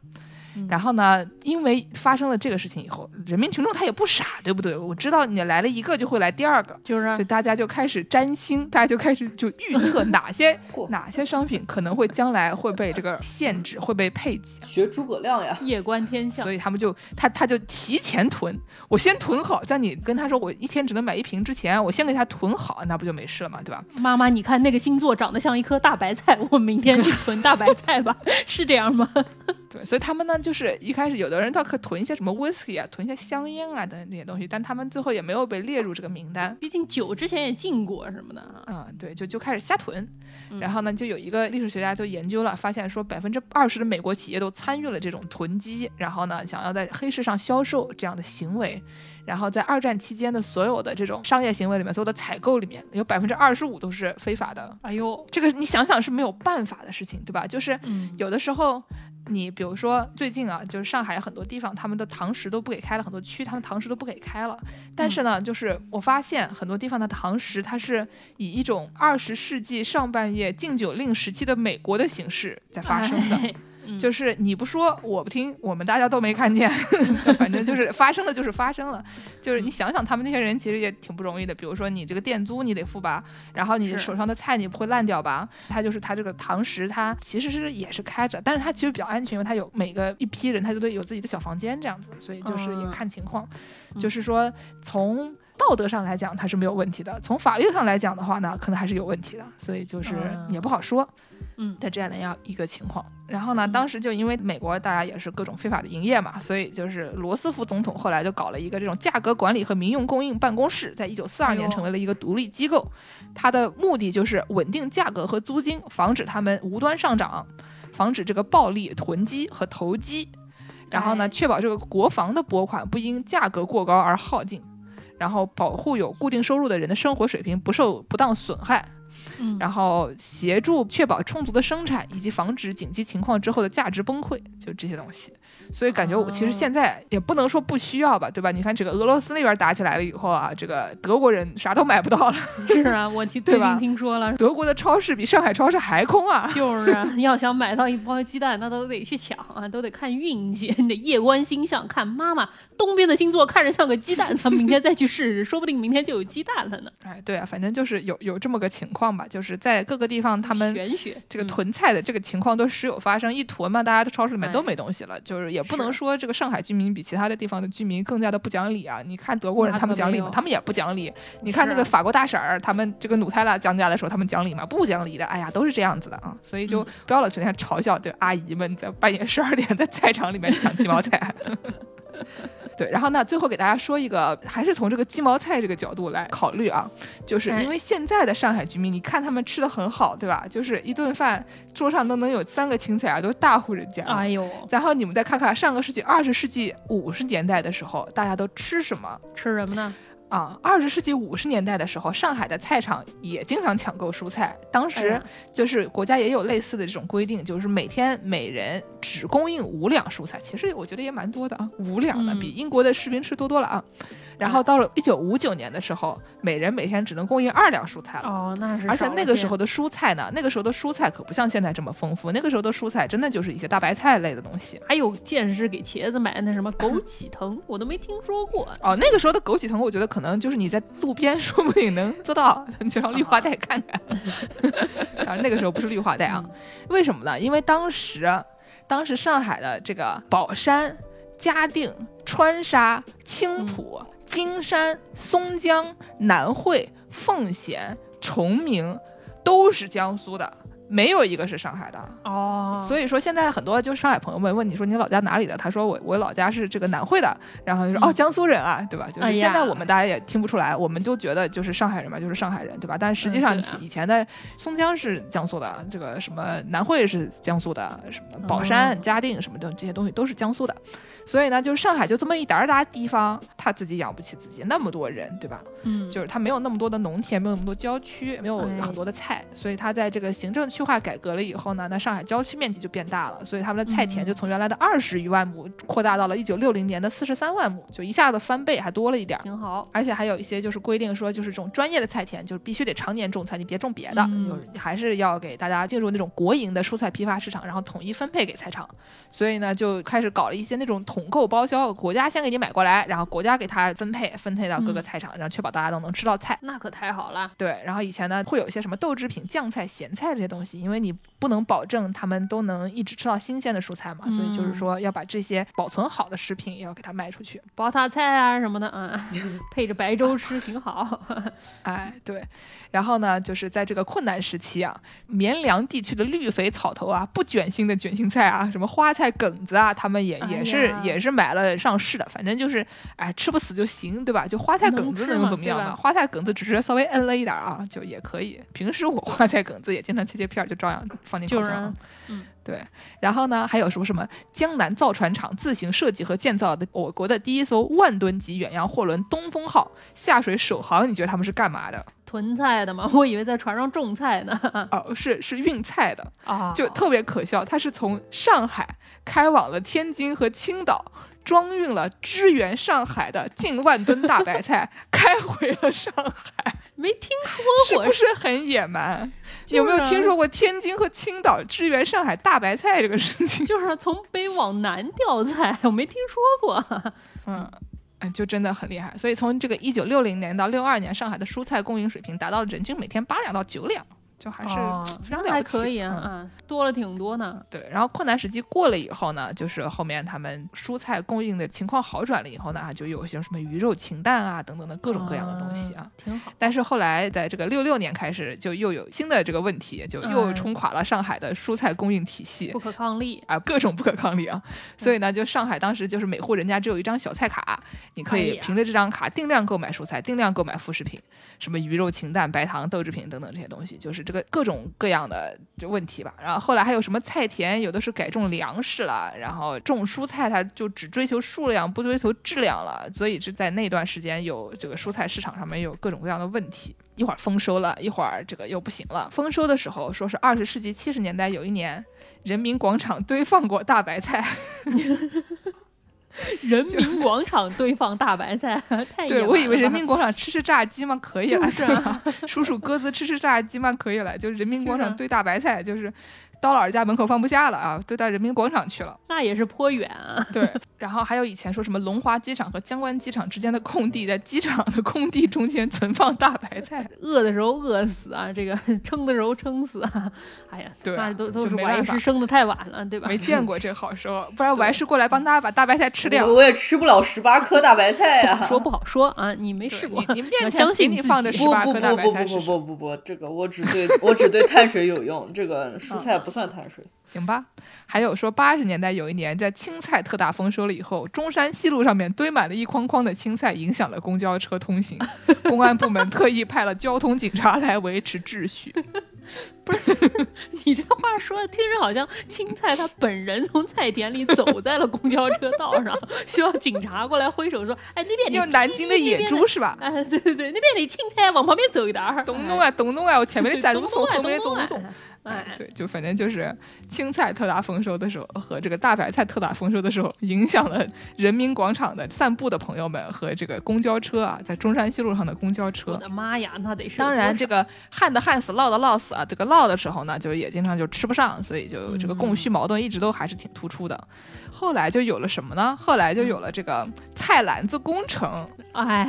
然后呢？因为发生了这个事情以后，人民群众他也不傻，对不对？我知道你来了一个就会来第二个，就是，所以大家就开始占星，大家就开始就预测哪些 (laughs) 哪些商品可能会将来会被这个限制，会被配给。学诸葛亮呀，夜观天象。所以他们就他他就提前囤，我先囤好，在你跟他说我一天只能买一瓶之前，我先给他囤好，那不就没事了嘛，对吧？妈妈，你看那个星座长得像一颗大白菜，我明天去囤大白菜吧，(laughs) 是这样吗？对，所以他们呢，就是一开始有的人倒可囤一些什么 whisky 啊，囤一些香烟啊等这些东西，但他们最后也没有被列入这个名单。毕竟酒之前也禁过什么的。嗯，对，就就开始瞎囤。然后呢，就有一个历史学家就研究了，发现说百分之二十的美国企业都参与了这种囤积，然后呢，想要在黑市上销售这样的行为。然后在二战期间的所有的这种商业行为里面，所有的采购里面有百分之二十五都是非法的。哎呦，这个你想想是没有办法的事情，对吧？就是有的时候。你比如说最近啊，就是上海很多地方，他们的堂食都不给开了，很多区他们堂食都不给开了。但是呢，就是我发现很多地方的堂食，它是以一种二十世纪上半叶禁酒令时期的美国的形式在发生的。就是你不说我不听，我们大家都没看见，(laughs) 反正就是发生了就是发生了。就是你想想，他们那些人其实也挺不容易的。比如说你这个店租你得付吧，然后你手上的菜你不会烂掉吧？他就是他这个堂食，他其实是也是开着，但是他其实比较安全，因为他有每个一批人他就得有自己的小房间这样子，所以就是也看情况。就是说从道德上来讲他是没有问题的，从法律上来讲的话呢，可能还是有问题的，所以就是也不好说。嗯，在这样的样一个情况，然后呢，当时就因为美国大家也是各种非法的营业嘛，所以就是罗斯福总统后来就搞了一个这种价格管理和民用供应办公室，在一九四二年成为了一个独立机构，它的目的就是稳定价格和租金，防止他们无端上涨，防止这个暴力囤积和投机，然后呢，确保这个国防的拨款不因价格过高而耗尽。然后保护有固定收入的人的生活水平不受不当损害。嗯，然后协助确保充足的生产，以及防止紧急情况之后的价值崩溃，就这些东西。所以感觉我其实现在也不能说不需要吧，对吧？你看这个俄罗斯那边打起来了以后啊，这个德国人啥都买不到了。(laughs) 是啊，我最近听说了，德国的超市比上海超市还空啊！就是啊要想买到一包鸡蛋，那都得去抢啊，都得看运气，你得夜观星象，看妈妈东边的星座看着像个鸡蛋，咱们明天再去试试，说不定明天就有鸡蛋了呢。哎，对啊，反正就是有有这么个情况吧，就是在各个地方他们这个嗯囤菜的这个情况都时有发生，一囤嘛，大家的超市里面哎都没东西了，就是也不能说这个上海居民比其他的地方的居民更加的不讲理啊。你看德国人他们讲理吗？他们也不讲理。你看那个法国大婶儿，他们这个努泰拉降价的时候，他们讲理吗？不讲理的。哎呀，都是这样子的啊，所以嗯就不要老整天嘲笑这个阿姨们在半夜十二点在菜场里面抢鸡毛菜。(laughs) 对，然后呢，最后给大家说一个，还是从这个鸡毛菜这个角度来考虑啊，就是哎因为现在的上海居民，你看他们吃的很好，对吧？就是一顿饭桌上都能有三个青菜啊，都是大户人家。哎呦，然后你们再看看上个世纪二十世纪五十年代的时候，大家都吃什么吃什么呢？啊？二十世纪五十年代的时候，上海的菜场也经常抢购蔬菜，当哎时就是国家也有类似的这种规定，就是每天每人只供应五两蔬菜，其实我觉得也蛮多的啊，五两的嗯比英国的士兵吃多多了啊。然后到了一九五九年的时候，每人每天只能供应二两蔬菜了。哦，那是而且那个时候的蔬菜呢，那个时候的蔬菜可不像现在这么丰富，那个时候的蔬菜真的就是一些大白菜类的东西。还有见识给茄子买的那什么枸杞藤，(laughs) 我都没听说过。哦，那个时候的枸杞藤，我觉得可能就是你在路边说不定能做到，(laughs) 你就让绿化带看看。(laughs) 当然那个时候不是绿化带啊，为什么呢？因为当时，当时上海的这个宝山、嘉定、川沙、青浦、金山、松江、南汇、奉贤、崇明都是江苏的，没有一个是上海的。哦，所以说现在很多就上海朋友们问你说你老家哪里的，他说我我老家是这个南汇的，然后就说、嗯。哦江苏人啊，对吧？就是现在我们大家也听不出来，我们就觉得就是上海人嘛，就是上海人，对吧？但实际上以前的松江是江苏的，这个什么南汇是江苏的，什么宝山、哦嘉定什么的这些东西都是江苏的，所以呢，就是上海就这么一点儿大地方，他自己养不起自己那么多人，对吧？嗯，就是他没有那么多的农田，没有那么多郊区，没有哎。很多的菜，所以他在这个行政区划改革了以后呢，那上海郊区面积就变大了，所以他们的菜田嗯就从原来的二十余万亩扩大到了一九六零年的四十三万亩，就一下子翻倍，还多了一点儿。挺好。而且还有一些就是规定说，就是这种专业的菜田，就是必须得常年种菜，你别种别的，嗯就是你还是要给大家进入那种国营的蔬菜批发市场，然后统一分配给菜场。所以呢，就开始搞了一些那种统购包销，国家先给你买过来，然后国家给它分配，分配到各个嗯菜场，然后确保大家都能吃到菜。那可太好了。对，然后以前呢会有一些什么豆制品、酱菜、咸菜这些东西，因为你不能保证他们都能一直吃到新鲜的蔬菜嘛，所以就是嗯说要把这些保存好的食品也要给它卖出去。包塔菜啊什么的，啊，(laughs) 配着白粥吃挺好。(laughs) 哎，对，然后呢，就是在这个困难时期啊，绵凉地区的绿肥草头啊，不卷心的卷心菜啊，什么花菜梗子啊，他们也也哎是、呀也是买了上市的，反正就是哎吃不死就行，对吧？就花菜梗子能怎么样呢？花菜梗子只是稍微摁了一点儿啊，就也可以。平时我花菜梗子也经常切切片儿，就照样放进烤箱。就是啊嗯对，然后呢，还有什么什么江南造船厂自行设计和建造的我国的第一艘万吨级远洋货轮“东风号”下水首航，你觉得他们是干嘛的？囤菜的吗，(laughs) 我以为在船上种菜呢。哦，是是运菜的，啊，就特别可笑。他是从上海开往了天津和青岛，装运了支援上海的近万吨大白菜，(laughs) 开回了上海，没听说过是不是很野蛮？(laughs) 就是有没有听说过天津和青岛支援上海大白菜这个事情？就是 (laughs) 从北往南调菜，我没听说过。(laughs) 嗯。哎，就真的很厉害，所以从这个一九六零年到六二年，上海的蔬菜供应水平达到了人均每天八两到九两，就还是哦非常了不起。可以啊，多了挺多呢。对，然后困难时期过了以后呢，就是后面他们蔬菜供应的情况好转了以后呢，就有一些什么鱼肉禽蛋啊等等的各种各样的东西啊。挺好。但是后来在这个六六年开始，就又有新的这个问题，就又嗯冲垮了上海的蔬菜供应体系不。可抗力。啊，各种不可抗力啊！所以呢，就上海当时就是每户人家只有一张小菜卡，你可以凭着这张卡定量购买蔬菜，定量购买副食品，什么鱼肉、禽蛋、白糖、豆制品等等这些东西。就是这这个各种各样的就问题吧。然后后来还有什么菜田，有的是改种粮食了，然后种蔬菜，它就只追求数量，不追求质量了。所以是在那段时间有这个蔬菜市场上面有各种各样的问题，一会儿丰收了，一会儿这个又不行了。丰收的时候说是二十世纪七十年代有一年，人民广场堆放过大白菜。(laughs) (laughs) 人民广场堆放大白菜，(laughs) 太对我以为人民广场吃吃炸鸡嘛可以了，是吧？数数 (laughs) 鸽子吃吃炸鸡嘛可以了，就人民广场堆大白菜就是。刀老师家门口放不下了啊，都到人民广场去了，那也是颇远啊。对，然后还有以前说什么龙华机场和江湾机场之间的空地，在机场的空地中间存放大白菜，饿的时候饿死啊，这个 (laughs) 撑的时候撑死啊。哎呀，对，那都都是我也是生的太晚了，对吧？没见过这好时候，不然我还是过来帮大家把大白菜吃掉。我也吃不了十八颗大白菜呀，(laughs) 说不好说啊，你没试过，你面前给你放着十八颗大白菜不不不不不不，这个我只对我只对碳水有用，这个蔬菜不算碳水。行吧，还有说八十年代有一年在青菜特大丰收了以后，中山西路上面堆满了一筐筐的青菜，影响了公交车通行。公安部门特意派了交通警察来维持秩序。(laughs) 不是，(laughs) 你这话说的听着好像青菜他本人从菜田里走在了公交车道上，需要警察过来挥手说：“哎，那边有南京的野猪是吧？”哎，对对对，那边的青菜往旁边走一点儿。东东啊，东东啊，我前面的在路走，后面的走路走。哎，对，就反正就是青菜特大丰收的时候和这个大白菜特大丰收的时候，影响了人民广场的散步的朋友们和这个公交车啊，在中山西路上的公交车。我的妈呀，那得是。当然，这个旱的旱死，涝的涝死啊。这个涝的时候呢，就也经常就吃不上，所以就这个供需矛盾一直都还是挺突出的。后来就有了什么呢？后来就有了这个菜篮子工程。哎，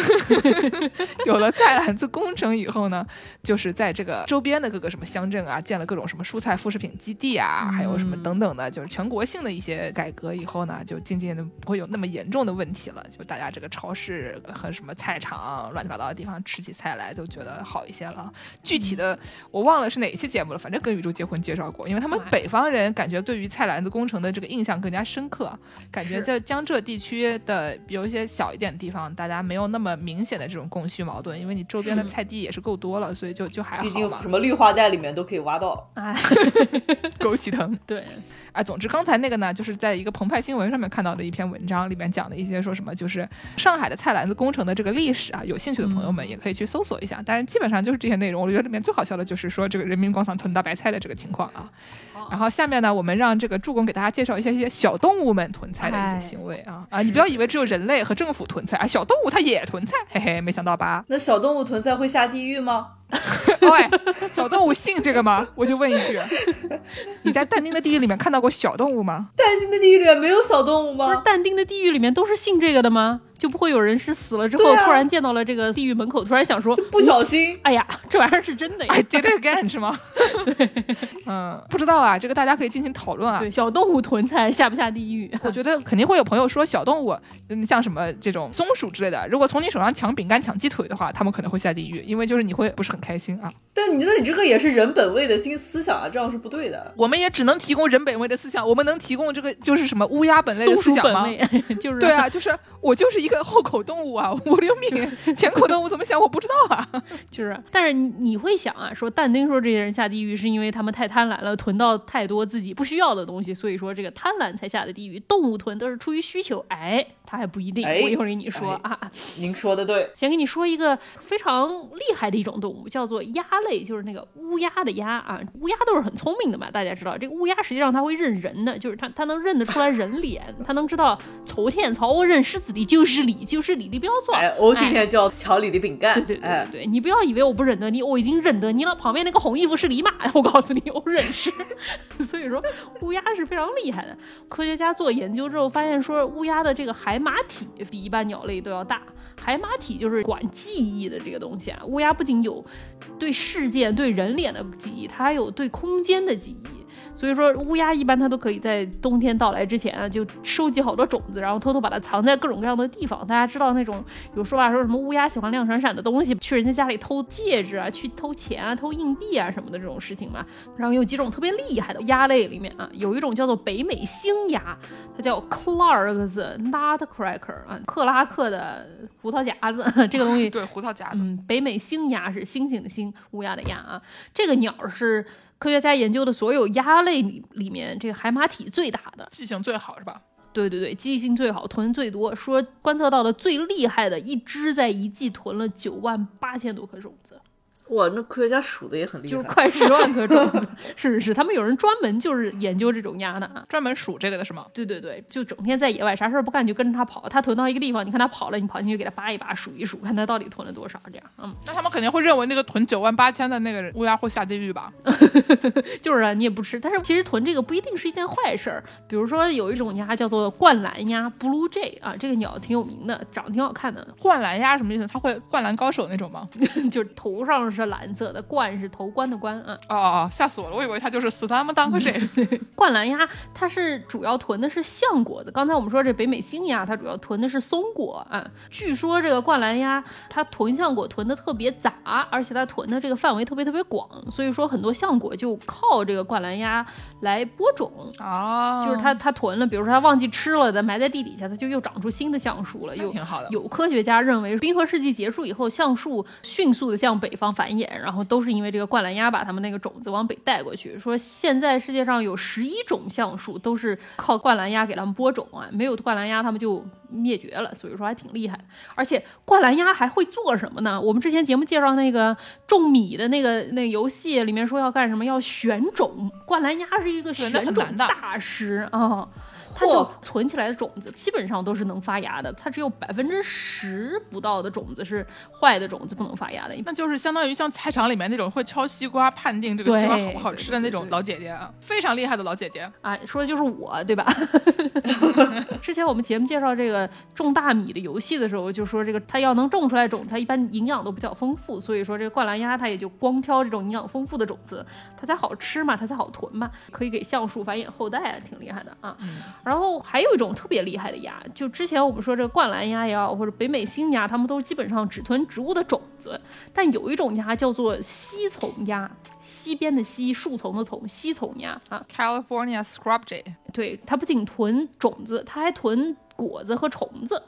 (laughs) 有了菜篮子工程以后呢，就是在这个周边的各个什么乡镇啊，建了各种什么蔬菜副食品基地啊，还有什么等等的，就是全国性的一些改革以后呢，就渐渐的不会有那么严重的问题了。就大家这个超市和什么菜场乱七八糟的地方吃起菜来都觉得好一些了。具体的我忘了是哪一期节目了，反正跟宇宙结婚介绍过，因为他们北方人感觉对于菜篮子工程的这个印象更加深刻，感觉在江浙地区的有一些。小一点的地方，大家没有那么明显的这种供需矛盾，因为你周边的菜地也是够多了，所以就就还好。毕竟什么绿化带里面都可以挖到，哎，枸杞藤。对，啊，总之刚才那个呢，就是在一个澎湃新闻上面看到的一篇文章，里面讲的一些说什么，就是上海的菜篮子工程的这个历史啊，有兴趣的朋友们也可以去搜索一下。但是基本上就是这些内容，我觉得里面最好笑的就是说这个人民广场囤大白菜的这个情况啊。然后下面呢，我们让这个助攻给大家介绍一下一些小动物们囤菜的一些行为啊啊！你不要以为只有人类和政府囤菜啊，小动物它也囤菜，嘿嘿，没想到吧？那小动物囤菜会下地狱吗？(laughs) 喂，小动物信这个吗？我就问一句，你在但丁的地狱里面看到过小动物吗？但丁的地狱里面没有小动物吗？不是但丁的地狱里面都是信这个的吗？就不会有人是死了之后突然见到了这个地狱门口，突然想说不小心，(laughs) 哎呀，这玩意儿是真的呀？绝对干是吗？嗯，不知道啊，这个大家可以进行讨论啊。对，小动物囤菜下不下地狱？(laughs) 我觉得肯定会有朋友说小动物，嗯，像什么这种松鼠之类的，如果从你手上抢饼干、抢鸡腿的话，他们可能会下地狱，因为就是你会不是很开心啊。但你那你这个也是人本位的新思想啊，这样是不对的。我们也只能提供人本位的思想，我们能提供这个就是什么乌鸦本类的思想吗？(laughs) 就是对啊，就是我就是一个后口动物。啊，五六米前口动物怎么想？我不知道啊。(laughs) 就是，但是你你会想啊，说但丁说这些人下地狱是因为他们太贪婪了，囤到太多自己不需要的东西，所以说这个贪婪才下的地狱。动物囤都是出于需求，哎，他还不一定。我一会儿给你说啊。您说的对。先给你说一个非常厉害的一种动物，叫做鸭类，就是那个乌鸦的鸭啊。乌鸦都是很聪明的嘛，大家知道这个乌鸦实际上它会认人的，就是它它能认得出来人脸，(laughs) 它能知道昨天朝我认识字的就是你，就是你。你不要做，我今天就要抢你的饼干。对对对对对，你不要以为我不认得你，我已经认得你了。旁边那个红衣服是李马，(laughs) 我告诉你，我认识。(laughs) 所以说，乌鸦是非常厉害的。科学家做研究之后发现，说乌鸦的这个海马体比一般鸟类都要大。海马体就是管记忆的这个东西啊。乌鸦不仅有对事件、对人脸的记忆，它还有对空间的记忆。所以说乌鸦一般它都可以在冬天到来之前啊，就收集好多种子，然后偷偷把它藏在各种各样的地方。大家知道那种有说法说什么乌鸦喜欢亮闪闪的东西，去人家家里偷戒指啊，去偷钱啊、偷硬币啊什么的这种事情嘛。然后有几种特别厉害的鸭类里面啊，有一种叫做北美星鸭，它叫 Clark's Nutcracker 啊，克拉克的胡桃夹子这个东西。(laughs) 对，胡桃夹子。嗯，北美星鸭是星星的星，乌鸦的鸦啊。这个鸟是科学家研究的所有鸭类里里面这个海马体最大的，记性最好是吧？对对对，记性最好，囤最多。说观测到的最厉害的一只在一季囤了九万八千多颗种子。哇，那科学家数的也很厉害，就是快十万 (laughs) 颗种子。是是是，他们有人专门就是研究这种鸭的啊，专门数这个的是吗？对对对，就整天在野外啥事儿不干就跟着它跑，它囤到一个地方，你看它跑了，你跑进去给它扒一扒，数一数，看它到底囤了多少，这样。嗯，那他们肯定会认为那个囤九万八千的那个乌鸦会下地狱吧？(laughs) 就是啊，你也不吃。但是其实囤这个不一定是一件坏事儿。比如说有一种鸭叫做灌篮鸭 （Blue Jay） 啊，这个鸟挺有名的，长得挺好看的。灌篮鸭什么意思？它会灌篮高手那种吗？(laughs) 就是头上是蓝色的。冠是头冠的冠啊！哦哦，吓死我了！我以为它就是 slam dunk 谁？(laughs) (laughs) 灌篮鸭它是主要囤的是橡果子。刚才我们说这北美星鸭，它主要囤的是松果啊。据说这个灌篮鸭它囤橡果囤的特别杂，而且它囤的这个范围特别特别广，所以说很多橡果就靠这个灌篮鸭来播种啊。就是它它囤了，比如说它忘记吃了的，埋在地底下，它就又长出新的橡树了。又挺好的。有科学家认为，冰河世纪结束以后，橡树迅速的向北方繁衍，然后都是。因为这个灌篮鸭把他们那个种子往北带过去。说现在世界上有十一种橡树都是靠灌篮鸭给他们播种啊，没有灌篮鸭他们就灭绝了。所以说还挺厉害。而且灌篮鸭还会做什么呢？我们之前节目介绍那个种米的那个那个游戏里面说要干什么？要选种。灌篮鸭是一个选种大师啊。它就存起来的种子基本上都是能发芽的，它只有百分之十不到的种子是坏的种子不能发芽的。那就是相当于像菜场里面那种会敲西瓜判定这个西瓜好不好吃的那种老姐姐啊，非常厉害的老姐姐啊，说的就是我，对吧？(laughs) 之前我们节目介绍这个种大米的游戏的时候，就说这个它要能种出来种，它一般营养都比较丰富，所以说这个灌篮鸭它也就光挑这种营养丰富的种子，它才好吃嘛，它才好囤嘛，可以给橡树繁衍后代，挺厉害的啊。然后还有一种特别厉害的鸭，就之前我们说这个灌篮鸭也好，或者北美星鸭，它们都基本上只吞植物的种子。但有一种鸭叫做吸丛鸭，西边的西，树丛的丛，吸丛鸭啊，California Scrub Jay。对，它不仅囤种子，它还囤果子和虫子。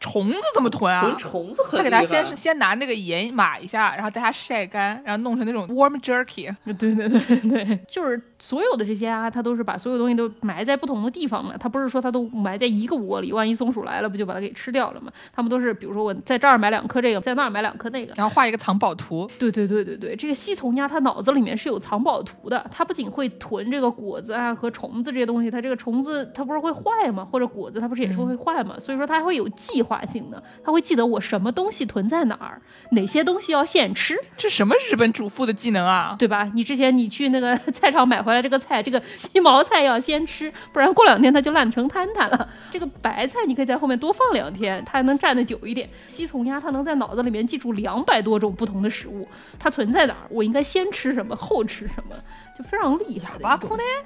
虫子怎么囤啊？囤虫子很他给他先先拿那个盐码一下，然后带它晒干，然后弄成那种 warm jerky。对对对对，(laughs) 就是所有的这些啊，它都是把所有东西都埋在不同的地方嘛。它不是说它都埋在一个窝里，万一松鼠来了，不就把它给吃掉了吗？他们都是，比如说我在这儿买两颗这个，在那儿买两颗那个，然后画一个藏宝图。对对对对对，这个吸虫鸭它脑子里面是有藏宝图的。它不仅会囤这个果子啊和虫子这些东西，它这个虫子它不是会坏吗？或者果子它不是也是会坏吗？所以说它还会有计划。性的，它会记得我什么东西囤在哪儿，哪些东西要现吃。这什么日本主妇的技能啊，对吧？你之前你去那个菜场买回来这个菜，这个鸡毛菜要先吃，不然过两天它就烂成摊摊了。这个白菜你可以在后面多放两天，它还能站得久一点。西虫鸭它能在脑子里面记住两百多种不同的食物，它存在哪儿，我应该先吃什么，后吃什么。非常厉害？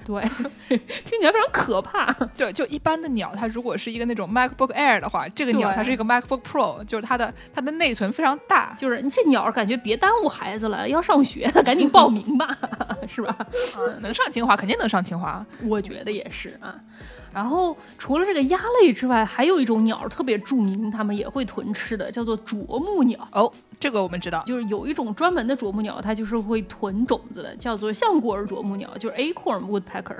对，听起来非常可怕。对，就一般的鸟，它如果是一个那种 MacBook Air 的话，这个鸟它是一个 MacBook Pro，就是它的它的内存非常大。就是你这鸟感觉别耽误孩子了，要上学的赶紧报名吧，(laughs) 是吧？(laughs) 能上清华肯定能上清华，我觉得也是啊。然后除了这个鸭类之外，还有一种鸟特别著名，它们也会囤吃的，叫做啄木鸟。哦，这个我们知道，就是有一种专门的啄木鸟，它就是会囤种子的，叫做橡果儿啄木鸟，就是 Acorn Woodpecker。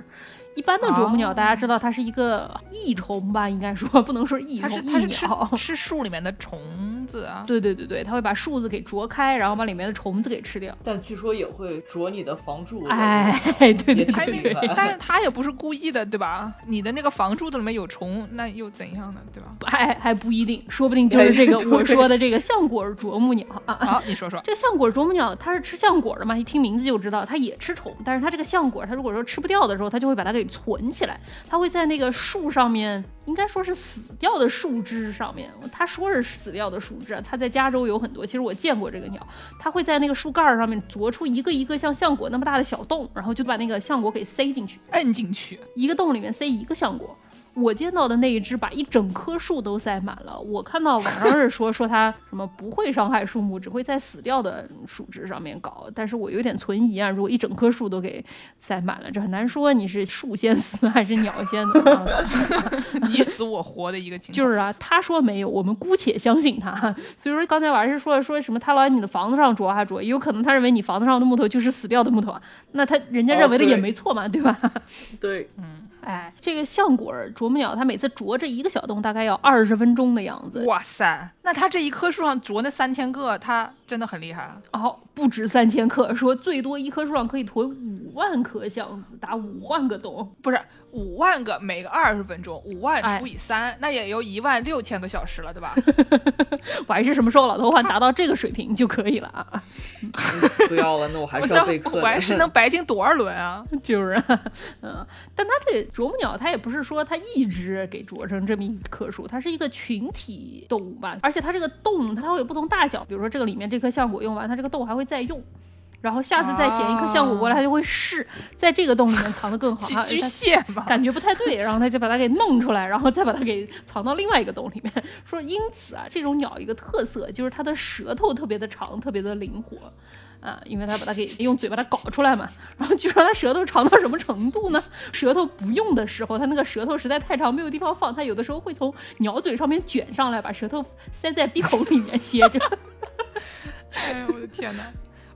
一般的啄木鸟，大家知道它是一个益虫吧？应该说不能说益虫，益鸟吃树里面的虫子啊。对对对对，它会把树子给啄开，然后把里面的虫子给吃掉。但据说也会啄你的房柱。哎，对对对，但是它也不是故意的，对吧？你的那个房柱子里面有虫，那又怎样呢？对吧？还还不一定，说不定就是这个我说的这个橡果啄木鸟啊。好，你说说这橡果啄木鸟，它是吃橡果的嘛？一听名字就知道，它也吃虫。但是它这个橡果，它如果说吃不掉的时候，它就会把它给。存起来，它会在那个树上面，应该说是死掉的树枝上面。他说是死掉的树它在加州有很多。其实我见过这个鸟，它会在那个树干上面啄出一个一个像橡果那么大的小洞，然后就把那个橡果给塞进去，摁进去，一个洞里面塞一个橡果。我见到的那一只把一整棵树都塞满了。我看到网上是说说它什么不会伤害树木，只会在死掉的树枝上面搞。但是我有点存疑啊，如果一整棵树都给塞满了，这很难说你是树先死还是鸟先死，(laughs) 你死我活的一个情况。就是啊，他说没有，我们姑且相信他。所以说刚才我还是说说什么他老在你的房子上啄啊啄，也有可能他认为你房子上的木头就是死掉的木头啊，那他人家认为的也没错嘛，对吧？(laughs) 对，嗯。哎，这个橡果啄木鸟，它每次啄这一个小洞，大概要二十分钟的样子。哇塞，那它这一棵树上啄那三千个，它真的很厉害。哦，不止三千克，说最多一棵树上可以囤五万颗橡子，打五万个洞，不是。五万个，每个二十分钟，五万除以三，那也有一万六千个小时了，对吧？(laughs) 我还是什么时候老头环达到这个水平就可以了啊？(laughs) 不要了，那我还是要备课。我还是能白金多少轮啊？(laughs) 就是，嗯，但它这啄木鸟，它也不是说它一只给啄成这么一棵树，它是一个群体动物吧？而且它这个洞，它会有不同大小，比如说这个里面这颗橡果用完，它这个洞还会再用。然后下次再衔一颗橡果过来，它就会试在这个洞里面藏的更好。寄居蟹吧，感觉不太对，然后他就把它给弄出来，然后再把它给藏到另外一个洞里面。说因此啊，这种鸟一个特色就是它的舌头特别的长，特别的灵活啊，因为它把它给用嘴把它搞出来嘛。然后据说它舌头长到什么程度呢？舌头不用的时候，它那个舌头实在太长没有地方放，它有的时候会从鸟嘴上面卷上来，把舌头塞在鼻孔里面 (laughs) 歇着。哎呦我的天哪！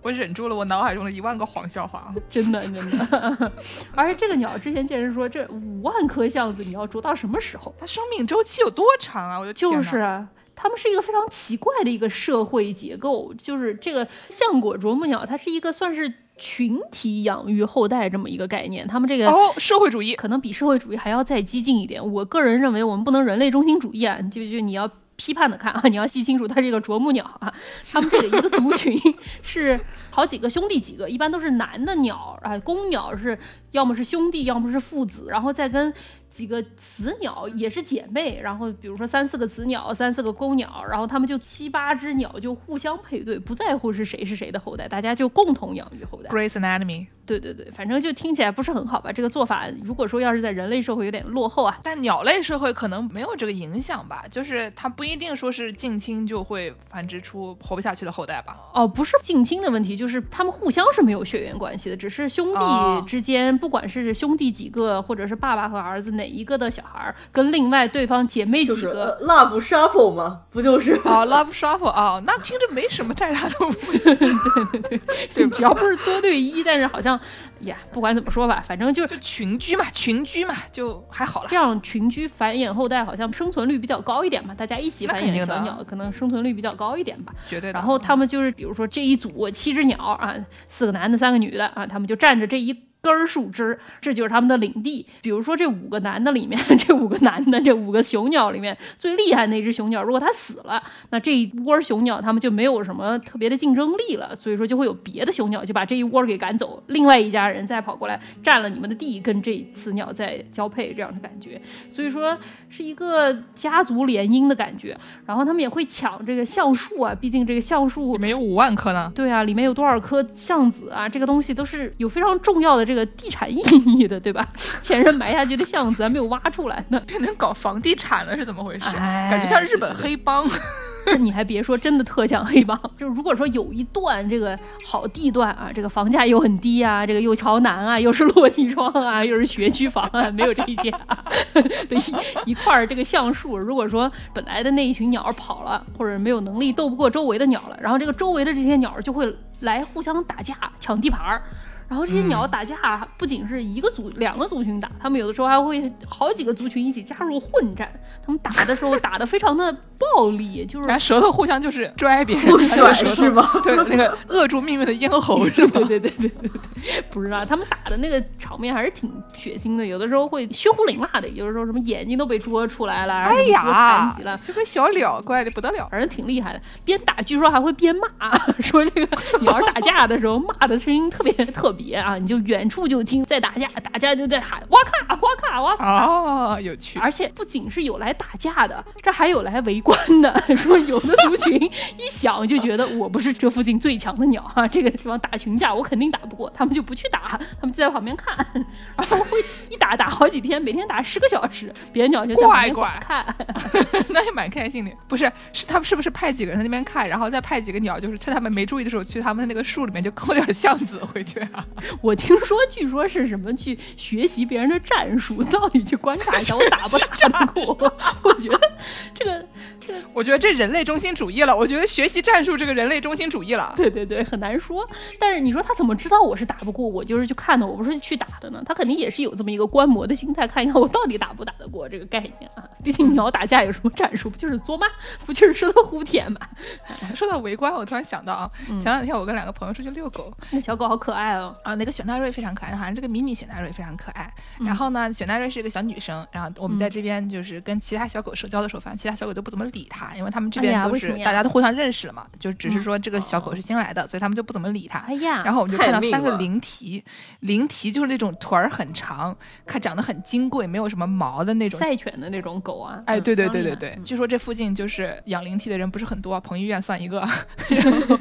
我忍住了，我脑海中的一万个黄笑话，(laughs) 真的真的。(laughs) 而且这个鸟之前见人说，这五万颗橡子你要啄到什么时候？它生命周期有多长啊？我的天！就是啊，它们是一个非常奇怪的一个社会结构，就是这个橡果啄木鸟，它是一个算是群体养育后代这么一个概念。他们这个哦，社会主义可能比社会主义还要再激进一点。我个人认为，我们不能人类中心主义啊，就就你要。批判的看啊，(laughs) 你要细清楚，它这个啄木鸟啊，(laughs) 它们这个一个族群 (laughs) 是好几个兄弟几个，一般都是男的鸟啊，公鸟是要么是兄弟，要么是父子，然后再跟。几个雌鸟也是姐妹，然后比如说三四个雌鸟，三四个公鸟，然后他们就七八只鸟就互相配对，不在乎是谁是谁的后代，大家就共同养育后代。Grace Anatomy。对对对，反正就听起来不是很好吧？这个做法，如果说要是在人类社会有点落后啊，但鸟类社会可能没有这个影响吧？就是它不一定说是近亲就会繁殖出活不下去的后代吧？哦，不是近亲的问题，就是他们互相是没有血缘关系的，只是兄弟之间，不管是兄弟几个，或者是爸爸和儿子哪。一个的小孩跟另外对方姐妹几个 love shuffle 吗？不就是啊 love shuffle 啊？那听着没什么太大的问题。(laughs) 对对对对，只要不是多对一，但是好像呀，不管怎么说吧，反正就是群居嘛，群居嘛，就还好了。这样群居繁衍后代，好像生存率比较高一点嘛。大家一起繁衍小鸟，可能生存率比较高一点吧。绝对。然后他们就是，比如说这一组七只鸟啊，四个男的，三个女的啊，他们就站着这一。根树枝，这就是他们的领地。比如说，这五个男的里面，(laughs) 这五个男的，这五个雄鸟里面最厉害那只雄鸟，如果它死了，那这一窝雄鸟他们就没有什么特别的竞争力了。所以说，就会有别的雄鸟就把这一窝给赶走，另外一家人再跑过来占了你们的地，跟这雌鸟再交配，这样的感觉。所以说，是一个家族联姻的感觉。然后他们也会抢这个橡树啊，毕竟这个橡树里面有五万棵呢。对啊，里面有多少棵橡子啊？这个东西都是有非常重要的这个。地产意义的，对吧？前人埋下去的巷子还没有挖出来呢，变成搞房地产了，是怎么回事？感觉像日本黑帮。(laughs) 你还别说，真的特像黑帮。就如果说有一段这个好地段啊，这个房价又很低啊，这个又朝南啊，又是落地窗啊，又是学区房啊，没有这些啊的一一块这个橡树，如果说本来的那一群鸟跑了，或者没有能力斗不过周围的鸟了，然后这个周围的这些鸟就会来互相打架抢地盘儿。然后这些鸟打架不仅是一个族、两个族群打，他们有的时候还会好几个族群一起加入混战。他们打的时候打的非常的暴力，就是拿舌头互相就是拽别人，是吗？对，那个扼住命运的咽喉是吗？对对对对对对，不知道他们打的那个场面还是挺血腥的，有的时候会血呼淋辣的，有的时候什么眼睛都被捉出来了，哎呀，残疾了，这个小鸟怪的不得了，反正挺厉害的。边打据说还会边骂，(laughs) 说这个鸟打架的时候骂的声音特别特。别啊！你就远处就听在打架，打架就在喊哇咔，哇咔哇咔。哦，有趣。而且不仅是有来打架的，这还有来围观的。(laughs) 说有的族群一想就觉得我不是这附近最强的鸟哈、这个地方打群架我肯定打不过，他们就不去打，他们就在旁边看，然后会一打打好几天，每天打十个小时，别的鸟就在旁边怪怪看。(laughs) 那也蛮开心的。不是，是他们是不是派几个人在那边看，然后再派几个鸟，就是趁他们没注意的时候，去他们那个树里面就抠点橡子回去啊？(laughs) 我听说，据说是什么去学习别人的战术，到底去观察一下我打不打得过。(laughs) 我觉得这个这个 (laughs) 我觉得这人类中心主义了。我觉得学习战术这个人类中心主义了。对对对，很难说。但是你说他怎么知道我是打不过？我就是去看的，我不是去打的呢。他肯定也是有这么一个观摩的心态，看一看我到底打不打得过这个概念啊。(laughs) 毕竟鸟打架有什么战术？不就是作吗？不就是吃的胡舔吗？(laughs) 说到围观，我突然想到啊，前两天我跟两个朋友出去遛狗，那小狗好可爱哦。啊，那个雪纳瑞非常可爱，好像这个迷你雪纳瑞非常可爱。然后呢，雪纳瑞是一个小女生，然后我们在这边就是跟其他小狗社交的时候，反正其他小狗都不怎么理它，因为他们这哎边都是大家都互相认识了嘛，就只是说这个小狗是新来的，所以他们就不怎么理它。哎呀，然后我们就看到三个灵缇，灵缇就是那种腿儿很长，看长得很金贵，没有什么毛的那种。赛犬的那种狗啊。哎，嗯对对对对对，嗯据说这附近就是养灵缇的人不是很多，彭于晏算一个，(laughs) 然后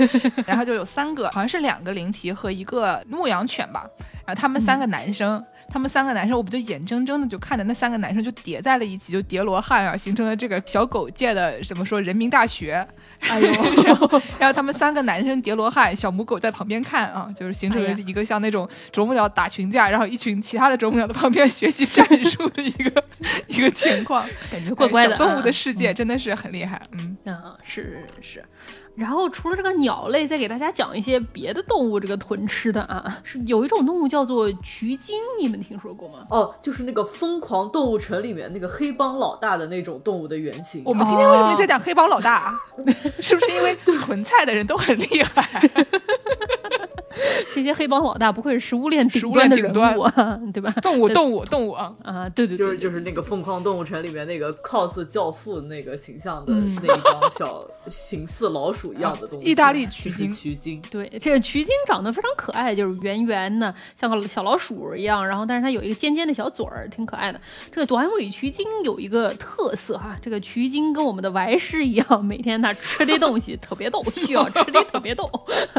然后就有三个，好像是两个灵缇和一个牧羊犬吧，然后他们三个男生。他们三个男生，我们就眼睁睁的就看着那三个男生就叠在了一起，就叠罗汉啊，形成了这个小狗界的怎么说人民大学。哎呦，然后，然后他们三个男生叠罗汉，小母狗在旁边看啊，就是形成了一个像那种啄木鸟打群架，然后一群其他的啄木鸟在旁边学习战术的一个 (laughs) 一个情况。感觉怪怪的啊。哎小动物的世界真的是很厉害，嗯。啊，是是。然后除了这个鸟类，再给大家讲一些别的动物这个囤吃的啊，是有一种动物叫做渠鲸，你们听说过吗？哦，就是那个《疯狂动物城》里面那个黑帮老大的那种动物的原型。我们今天为什么在讲黑帮老大啊？(laughs) 是不是因为囤菜的人都很厉害？(laughs) (laughs) 这些黑帮老大不愧是食物链顶食物端的人链顶端物啊，对吧？动物，动物，动物啊！啊，对对对，就是就是那个《疯狂动物城》里面那个 cos 教父那个形象的嗯那一帮小形似老鼠一样的东西，意大利就是取经取经。对，这个渠鲸长得非常可爱，就是圆圆的，像个小老鼠一样，然后但是它有一个尖尖的小嘴儿，挺可爱的。这个短尾渠鲸有一个特色哈，这个渠鲸跟我们的白狮一样，每天它吃的东西特别逗，需要吃的特别逗。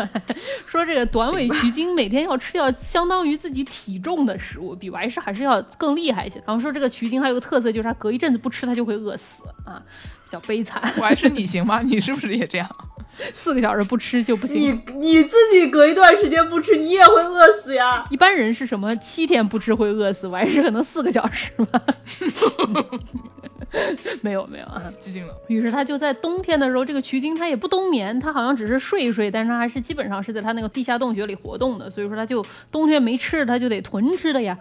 (laughs) 说这个短尾渠鲸每天要吃掉相当于自己体重的食物，比白狮还是要更厉害一些。然后说这个渠鲸还有个特色，就是它隔一阵子不吃，它就会饿死啊，比较悲惨，我还是你行吗？你是不是也这样？(laughs) 四个小时不吃就不你行。你自己隔一段时间不吃，你也会饿死呀。一般人是什么七天不吃会饿死，我还是可能四个小时吧。(laughs) (laughs) 没有没有啊，寂静了。于是他就在冬天的时候，这个渠鲸它也不冬眠，它好像只是睡一睡，但是它还是基本上是在它那个地下洞穴里活动的，所以说它就冬天没吃，它就得囤吃的呀。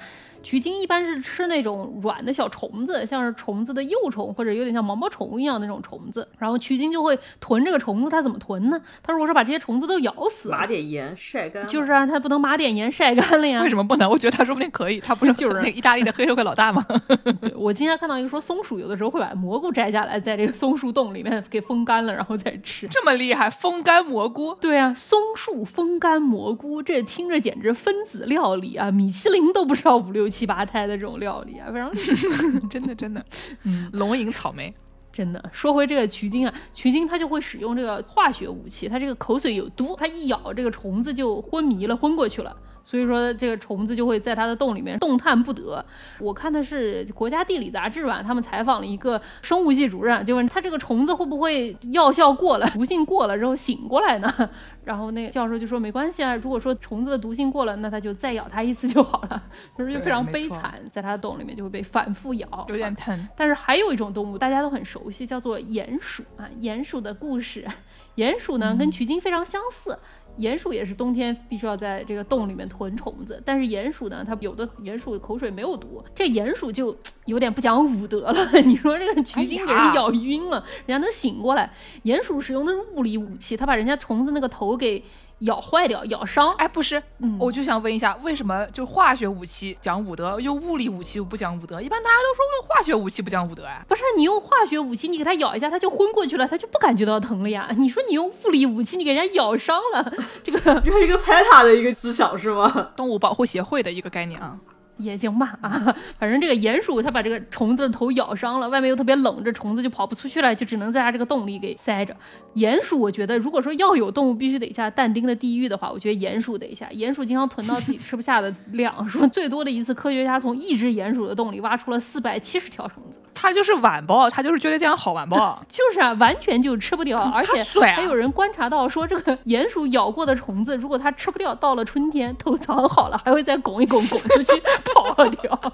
渠鲸一般是吃那种软的小虫子，像是虫子的幼虫或者有点像毛毛虫一样那种虫子，然后渠鲸就会囤这个虫子。它怎么囤呢？它如果说把这些虫子都咬死，码点盐晒干，就是啊，它不能抹点盐晒干了呀。为什么不能？我觉得他说不定可以。他不是 (laughs) 就是那个意大利的黑社会老大吗？(laughs) 对我今天看到一个说松鼠有的时候会把蘑菇摘下来，在这个松树洞里面给风干了，然后再吃。这么厉害，风干蘑菇。对啊，松树风干蘑菇，这听着简直分子料理啊！米其林都不知道五六七八胎的这种料理啊，非常。(laughs) 真的真的，(laughs) 嗯，龙吟草莓。真的，说回这个渠鲸啊，渠鲸它就会使用这个化学武器，它这个口水有毒，它一咬这个虫子就昏迷了，昏过去了。所以说这个虫子就会在它的洞里面动弹不得。我看的是国家地理杂志吧，他们采访了一个生物系主任，就问他这个虫子会不会药效过了，毒性过了之后醒过来呢？(laughs) 然后那个教授就说没关系啊，如果说虫子的毒性过了，那他就再咬它一次就好了。就是就非常悲惨，在它的洞里面就会被反复咬，有点疼。但是还有一种动物大家都很熟悉，叫做鼹鼠啊。鼹鼠的故事，鼹鼠呢跟渠鲸非常相似。鼹鼠也是冬天必须要在这个洞里面囤虫子，但是鼹鼠呢，它有的鼹鼠的口水没有毒，这鼹鼠就有点不讲武德了。(laughs) 你说这个橘精给人咬晕了，人家能醒过来。鼹鼠使用的是物理武器，它把人家虫子那个头给咬坏掉、咬伤。哎，不是，嗯我就想问一下，为什么就化学武器讲武德，用物理武器不讲武德？一般大家都说用化学武器不讲武德呀。不是你用化学武器，你给它咬一下，它就昏过去了，它就不感觉到疼了呀。你说你用物理武器，你给人家咬伤了，这个 (laughs) 这是一个拍塔的一个思想是吗？动物保护协会的一个概念啊。也行吧啊，(laughs) 反正这个鼹鼠它把这个虫子的头咬伤了，外面又特别冷，这虫子就跑不出去了，就只能在它这个洞里给塞着。鼹鼠，我觉得如果说要有动物必须得下但丁的地狱的话，我觉得鼹鼠得下。鼹鼠经常囤到自己吃不下的量，说最多的一次，科学家从一只鼹鼠的洞里挖出了四百七十条虫子。它就是晚报，他就是觉得这样好晚报，(laughs) 就是啊，完全就吃不掉，而且还有人观察到说，这个鼹鼠咬过的虫子，如果它吃不掉，到了春天头藏好了，还会再拱一拱，拱出去 (laughs) 跑掉，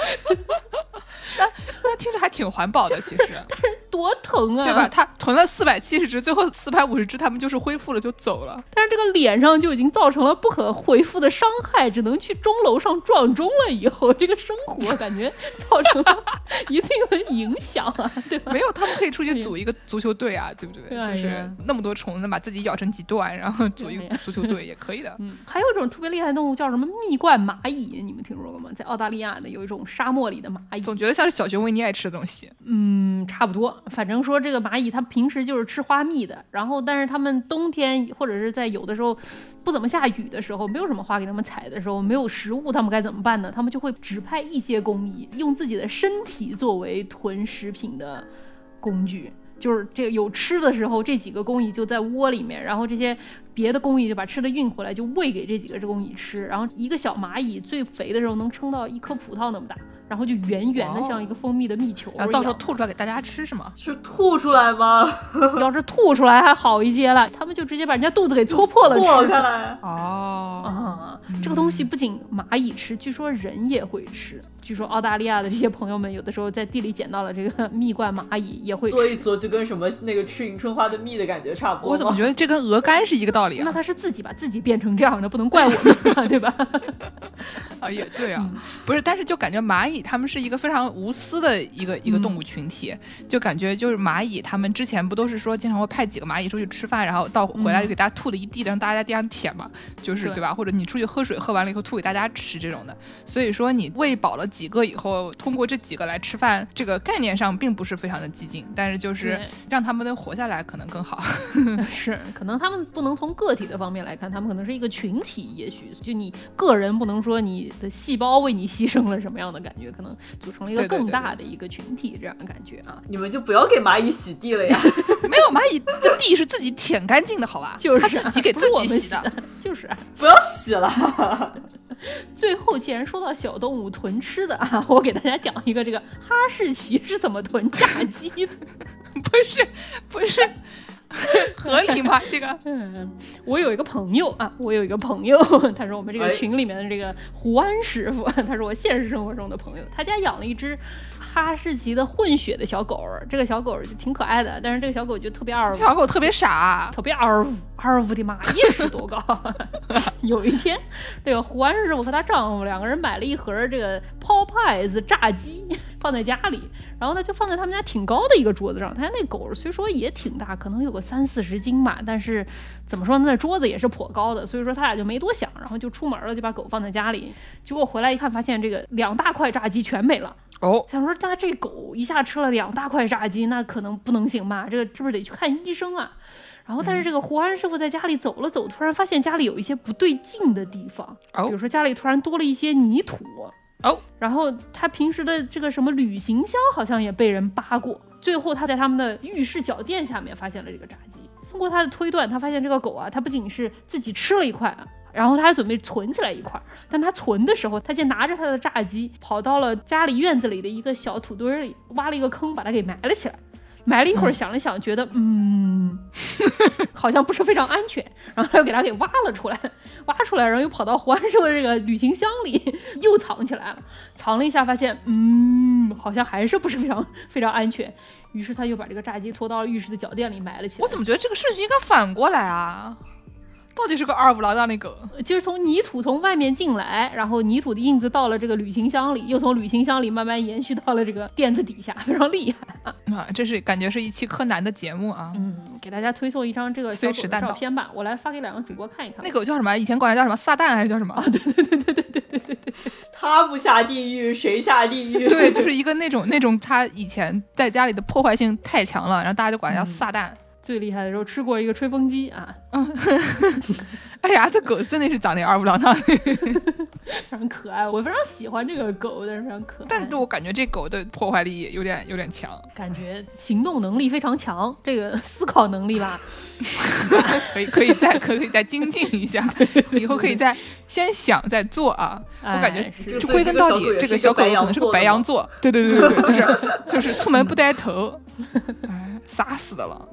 (laughs) 那听着还挺环保的，(laughs) 其实，但是多疼啊，对吧？？他囤了四百七十只，最后四百五十只，他们就是恢复了就走了。但是这个脸上就已经造成了不可恢复的伤害，只能去钟楼上撞钟了。以后这个生活感觉造成了一定的影响啊，(laughs) 对吧？没有，他们可以出去组一个足球队啊，对不对？就是那么多虫子，把自己咬成几段，然后组一个足球队也可以的。嗯，还有一种特别厉害的动物叫什么蜜罐蚂蚁，你们听说过吗？在澳大利亚的有一种沙漠里的蚂蚁，总觉得像是小熊维尼爱吃的东西。嗯，差不多。反正说这个蚂蚁它平时就是吃花蜜的，然后但是它们冬天或者是在有的时候不怎么下雨的时候，没有什么花给它们采的时候，没有食物，它们该怎么办呢？它们就会指派一些工蚁，用自己的身体作为囤食品的工具。就是这个有吃的时候，这几个工蚁就在窝里面，然后这些别的工蚁就把吃的运回来，就喂给这几个工蚁吃。然后一个小蚂蚁最肥的时候能撑到一颗葡萄那么大，然后就圆圆的像一个蜂蜜的蜜球。然后到时候吐出来给大家吃是吗？是吐出来吗？要是吐出来还好一些了，他们就直接把人家肚子给戳破了破吃。(laughs) 开来，哦，啊，这个东西不仅蚂蚁吃，据说人也会吃。据说澳大利亚的这些朋友们，有的时候在地里捡到了这个 (laughs) 蜜罐蚂蚁，也会吃。做一做就跟什么那个吃迎春花的蜜的感觉差不多。我怎么觉得这跟鹅肝是一个道理啊？那他是自己把自己变成这样的，不能怪我们啊，(laughs) 对吧？(laughs) 啊，也对啊，不是，但是就感觉蚂蚁它们是一个非常无私的一个一个动物群体，就感觉就是蚂蚁它们之前不都是说经常会派几个蚂蚁出去吃饭，然后到回来就给大家吐的一地，让大家在地上舔嘛，就是对对吧？或者你出去喝水，喝完了以后吐给大家吃这种的。所以说你喂饱了几个以后，通过这几个来吃饭，这个概念上并不是非常的激进，但是就是让他们能活下来可能更好。(laughs) 是，可能他们不能从个体的方面来看，他们可能是一个群体，也许就你个人不能说你的细胞为你牺牲了什么样的感觉，可能组成了一个更大的一个群体这样的感觉啊。你们就不要给蚂蚁洗地了呀！(laughs) 没有蚂蚁这地是自己舔干净的，好吧？就是自己给 (laughs) 自己洗的。洗的，就是啊。不要洗了。最后，既然说到小动物囤吃的啊，(laughs) 我给大家讲一个这个哈士奇是怎么囤炸鸡的。(laughs) 不是不是 (laughs) 合理吗？这个嗯，我有一个朋友啊，我有一个朋友，他是我们这个哎群里面的这个胡安师傅，他是我现实生活中的朋友，他家养了一只哈士奇的混血的小狗儿，这个小狗儿就挺可爱的，但是这个小狗就特别二这小狗特别傻，特别二五二五的妈，一尺多高。(laughs) 有一天，这个胡安师傅和她丈夫两个人买了一盒这个 Popeyes 炸鸡，放在家里，然后呢就放在他们家挺高的一个桌子上。他家那狗虽说也挺大，可能有个三四十斤吧，但是怎么说呢，那桌子也是颇高的，所以说他俩就没多想，然后就出门了，就把狗放在家里。结果回来一看，发现这个两大块炸鸡全没了。哦，想说，那这狗一下吃了两大块炸鸡，那可能不能行吧？这个是不是得去看医生啊？然后，但是这个胡安师傅在家里走了走，突然发现家里有一些不对劲的地方，哦比如说家里突然多了一些泥土，哦，然后他平时的这个什么旅行箱好像也被人扒过，最后他在他们的浴室脚垫下面发现了这个炸鸡。通过他的推断，他发现这个狗啊，它不仅是自己吃了一块啊，然后他还准备存起来一块儿。但他存的时候，他竟拿着他的炸鸡跑到了家里院子里的一个小土堆儿里，挖了一个坑，把它给埋了起来。(laughs) 埋了一会儿，想了想，觉得嗯，好像不是非常安全，然后他又给它给挖了出来，挖出来，然后又跑到胡安师傅的这个旅行箱里又藏起来了。藏了一下，发现嗯，好像还是不是非常非常安全。于是他又把这个炸鸡拖到了浴室的脚垫里埋了起来。我怎么觉得这个顺序应该反过来啊？到底是个二五郎当的狗？就是从泥土从外面进来，然后泥土的印子到了这个旅行箱里，又从旅行箱里慢慢延续到了这个垫子底下，非常厉害。(laughs) 啊，这是感觉是一期柯南的节目啊。嗯，给大家推送一张这个小狗的照片吧，我来发给两个主播看一看。那狗叫什么？以前管它叫什么？撒旦还是叫什么？啊，对对对对对对对对对，他不下地狱，谁下地狱？对，就是一个那种那种他以前在家里的破坏性太强了，然后大家就管它叫撒旦。最厉害的时候吃过一个吹风机啊，嗯哎呀，这狗真的是长得二不郎当的，非常可爱。我非常喜欢这个狗，但是非常可爱。但我感觉这狗的破坏力有点有点强，感觉行动能力非常强，这个思考能力吧，可以可以再可以再精进一下，以后可以再先想再做啊。我感觉就归根到底，这个小狗可能是个白羊座，对对对对对，就是就是出门不带头，哎，傻死的了。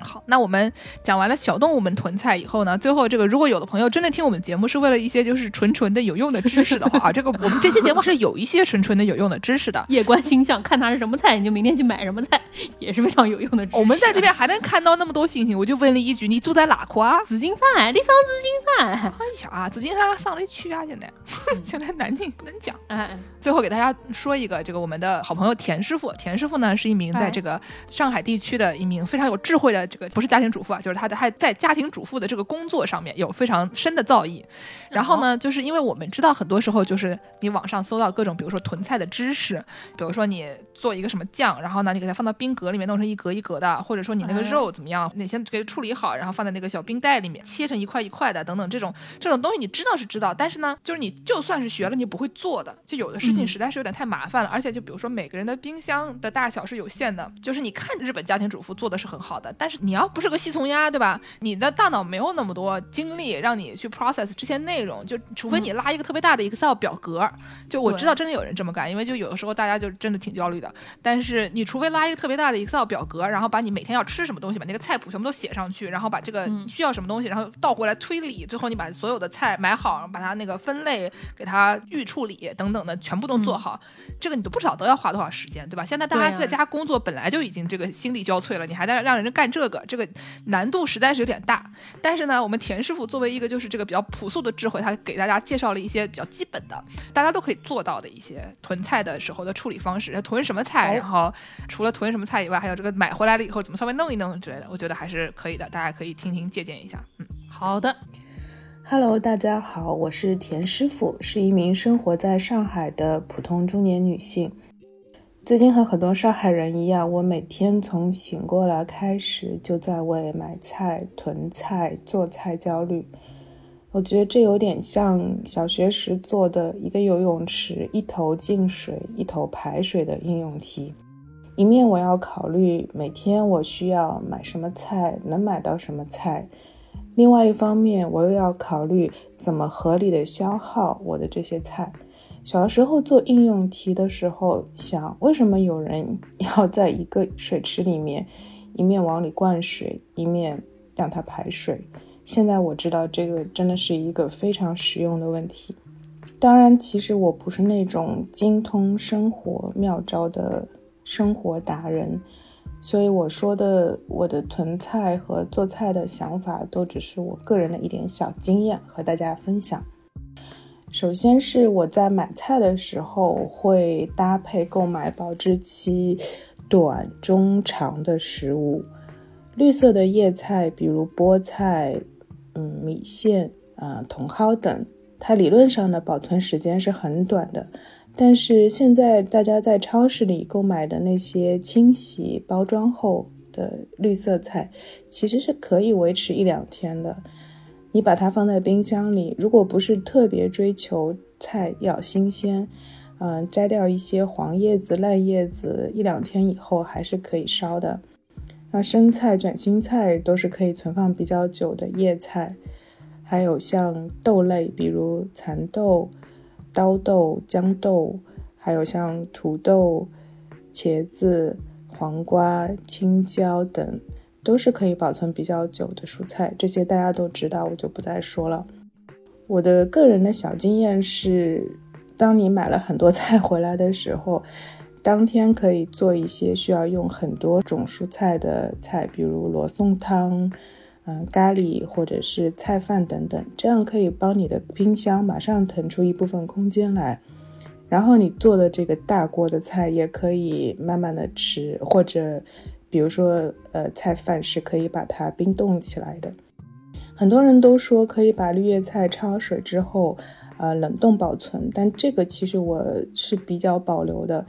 好，那我们讲完了小动物们囤菜以后呢，最后这个如果有的朋友真的听我们节目是为了一些就是纯纯的有用的知识的话 (laughs) 啊，这个我们这期节目是有一些纯纯的有用的知识的。夜观星象，看它是什么菜，你就明天去买什么菜，也是非常有用的。我们在这边还能看到那么多星星，我就问了一句：你住在哪块啊？紫金山，你上紫金山？哎呀，紫金山上得去啊！现在 (laughs) 现在南京不能讲。哎，最后给大家说一个，这个我们的好朋友田师傅，田师傅呢是一名在这个上海地区的一名非常有智慧的这个不是家庭主妇啊。就是他的，还在家庭主妇的这个工作上面有非常深的造诣。然后呢，就是因为我们知道，很多时候就是你网上搜到各种，比如说囤菜的知识，比如说你做一个什么酱，然后呢，你给它放到冰格里面，弄成一格一格的，或者说你那个肉怎么样，你先给它处理好，然后放在那个小冰袋里面，切成一块一块的，等等这种这种东西，你知道是知道，但是呢，就是你就算是学了，你不会做的，就有的事情实在是有点太麻烦了。而且就比如说每个人的冰箱的大小是有限的，就是你看日本家庭主妇做的是很好的，但是你要不是个细从鸭，对吧？你的大脑没有那么多精力让你去 process 这些内容，就除非你拉一个特别大的 Excel 表格。就我知道真的有人这么干，因为就有的时候大家就真的挺焦虑的。但是你除非拉一个特别大的 Excel 表格，然后把你每天要吃什么东西，把那个菜谱全部都写上去，然后把这个需要什么东西，然后倒过来推理，最后你把所有的菜买好，把它那个分类，给它预处理等等的全部都做好，这个你都不晓得要花多少时间，对吧？现在大家在家工作本来就已经这个心力交瘁了，你还在让人家干这个，这个难度实在是有点大。但是呢，我们田师傅作为一个就是这个比较朴素的智慧，他给大家介绍了一些比较基本的，大家都可以做到的一些囤菜的时候的处理方式。囤什么菜，然后除了囤什么菜以外，还有这个买回来了以后怎么稍微弄一弄之类的，我觉得还是可以的，大家可以听听借鉴一下。嗯，好的。Hello，大家好，我是田师傅，是一名生活在上海的普通中年女性。最近和很多上海人一样，我每天从醒过来开始就在为买菜、囤菜、做菜焦虑。我觉得这有点像小学时做的一个游泳池，一头进水，一头排水的应用题。一面我要考虑每天我需要买什么菜，能买到什么菜；另外一方面，我又要考虑怎么合理的消耗我的这些菜。小时候做应用题的时候，想为什么有人 (laughs) 要在一个水池里面一面往里灌水，一面让它排水？现在我知道这个真的是一个非常实用的问题。当然，其实我不是那种精通生活妙招的生活达人，所以我说的我的囤菜和做菜的想法，都只是我个人的一点小经验和大家分享。首先是我在买菜的时候会搭配购买保质期短、中、长的食物。绿色的叶菜，比如菠菜、嗯米线、啊茼蒿等，它理论上的保存时间是很短的。但是现在大家在超市里购买的那些清洗包装后的绿色菜，其实是可以维持一两天的。你把它放在冰箱里，如果不是特别追求菜要新鲜，嗯，摘掉一些黄叶子、烂叶子，一两天以后还是可以烧的。那生菜、卷心菜都是可以存放比较久的叶菜，还有像豆类，比如蚕豆、刀豆、豇豆，还有像土豆、茄子、黄瓜、青椒等。都是可以保存比较久的蔬菜，这些大家都知道，我就不再说了。我的个人的小经验是，当你买了很多 (laughs) 菜回来的时候，当天可以做一些需要用很多种蔬菜的菜，比如罗宋汤、嗯咖喱或者是菜饭等等，这样可以帮你的冰箱马上腾出一部分空间来，然后你做的这个大锅的菜也可以慢慢的吃，或者。比如说，呃，菜饭是可以把它冰冻起来的。很多人都说可以把绿叶菜焯水之后，呃，冷冻保存，但这个其实我是比较保留的，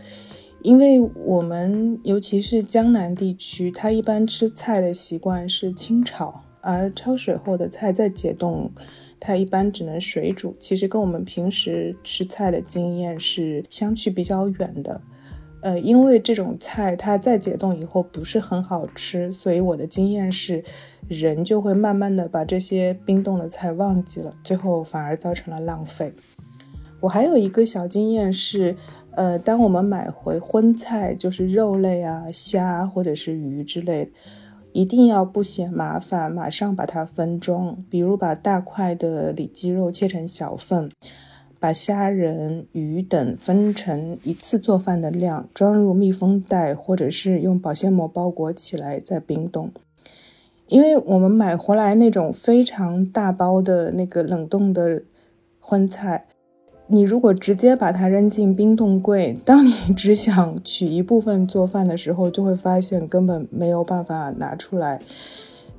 因为我们尤其是江南地区，它一般吃菜的习惯是清炒，而焯水后的菜再解冻，它一般只能水煮，其实跟我们平时吃菜的经验是相去比较远的。呃，因为这种菜它再解冻以后不是很好吃，所以我的经验是，人就会慢慢的把这些冰冻的菜忘记了，最后反而造成了浪费。我还有一个小经验是，呃，当我们买回荤菜，就是肉类啊、虾或者是鱼之类，一定要不嫌麻烦，马上把它分装。比如把大块的里脊肉切成小份，把虾仁、鱼等分成一次做饭的量，装入密封袋，或者是用保鲜膜包裹起来再冰冻。因为我们买回来那种非常大包的那个冷冻的荤菜。你如果直接把它扔进冰冻柜，当你 (laughs) 只想取一部分做饭的时候，就会发现根本没有办法拿出来。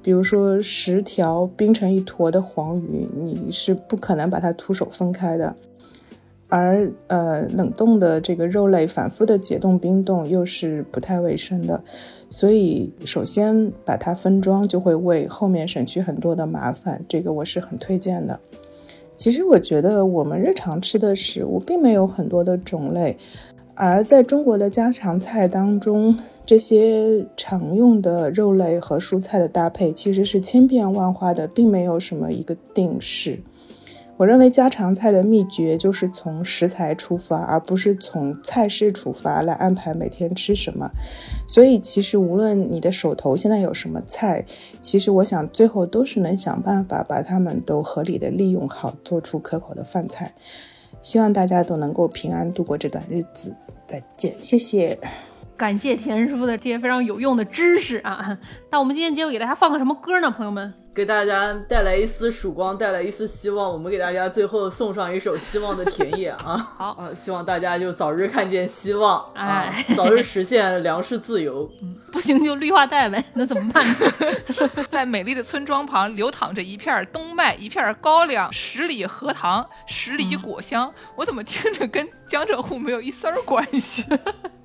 比如说十条冰成一坨的黄鱼，你是不可能把它徒手分开的。而呃，冷冻的这个肉类反复的解冻冰冻又是不太卫生的，所以首先把它分装就会为后面省去很多的麻烦，这个我是很推荐的。其实我觉得我们日常吃的食物并没有很多的种类，而在中国的家常菜当中，这些常用的肉类和蔬菜的搭配其实是千变万化的，并没有什么一个定式。我认为家常菜的秘诀就是从食材出发，而不是从菜式出发来安排每天吃什么。所以，其实无论你的手头现在有什么菜，其实我想最后都是能想办法把它们都合理的利用好，做出可口的饭菜。希望大家都能够平安度过这段日子。再见，谢谢。感谢田师傅的这些非常有用的知识啊！那我们今天结尾给大家放个什么歌呢，朋友们？给大家带来一丝曙光，带来一丝希望。我们给大家最后送上一首《希望的田野》啊！(laughs) 好啊，希望大家就早日看见希望，哎，早日实现粮食自由。嗯，不行就绿化带呗，那怎么办？(laughs) 在美丽的村庄旁流淌着一片冬麦，一片高粱，十里荷塘，十里果香。我怎么听着跟江浙沪没有一丝儿关系？(laughs)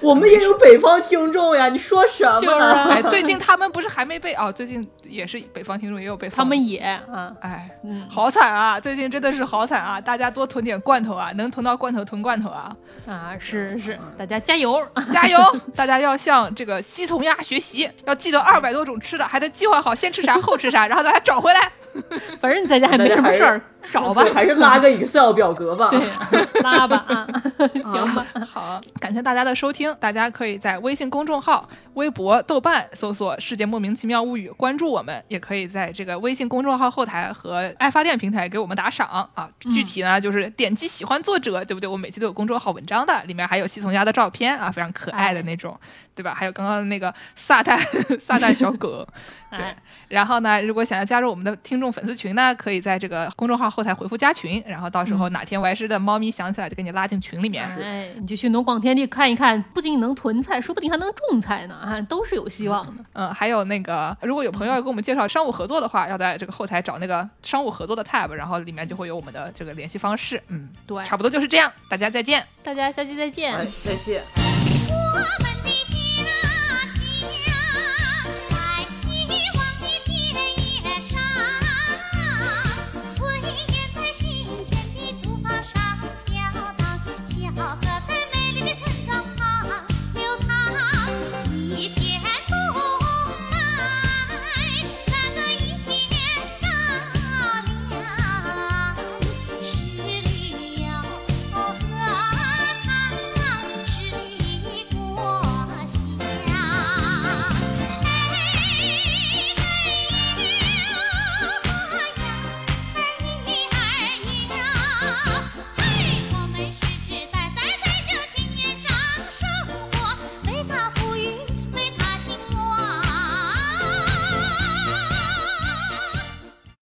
我们也有北方听众呀，你说什么呢？(laughs) 哎，最近他们不是还没被哦？最近也是北方听众也有被他们也啊，哎，好惨啊！最近真的是好惨啊！大家多囤点罐头啊，能囤到罐头囤罐头啊！啊，是是，大家加油 (laughs) 加油！大家要向这个西从鸭学习，要记得二百多种吃的，还得计划好先吃啥后吃啥，然后大家找回来。(laughs) 反正你在家也没什么事儿，找吧，(laughs) 还是拉个 Excel 表格吧。对，(laughs) 拉吧啊，行吧。好，感谢大家的收听，大家可以在微信公众号、微博、豆瓣搜索“世界莫名其妙物语”关注我们，也可以在这个微信公众号后台和爱发电平台给我们打赏啊。具体呢，就是点击喜欢作者，对不对？我每期都有公众号文章的，里面还有西从家的照片啊，非常可爱的那种，对吧？还有刚刚的那个撒旦撒旦小狗，对。然后呢，如果想要加入我们的听众粉丝群呢，可以在这个公众号后台回复加群，然后到时候哪天歪师的猫咪想起来就给你拉进群里面。哎，你就去农广天地看一看，不仅能囤菜，说不定还能种菜呢，啊，都是有希望的。嗯，还有那个，如果有朋友要给我们介绍商务合作的话，要在这个后台找那个商务合作的 tab，然后里面就会有我们的这个联系方式。嗯，对，差不多就是这样，大家再见，大家下期再见，再见。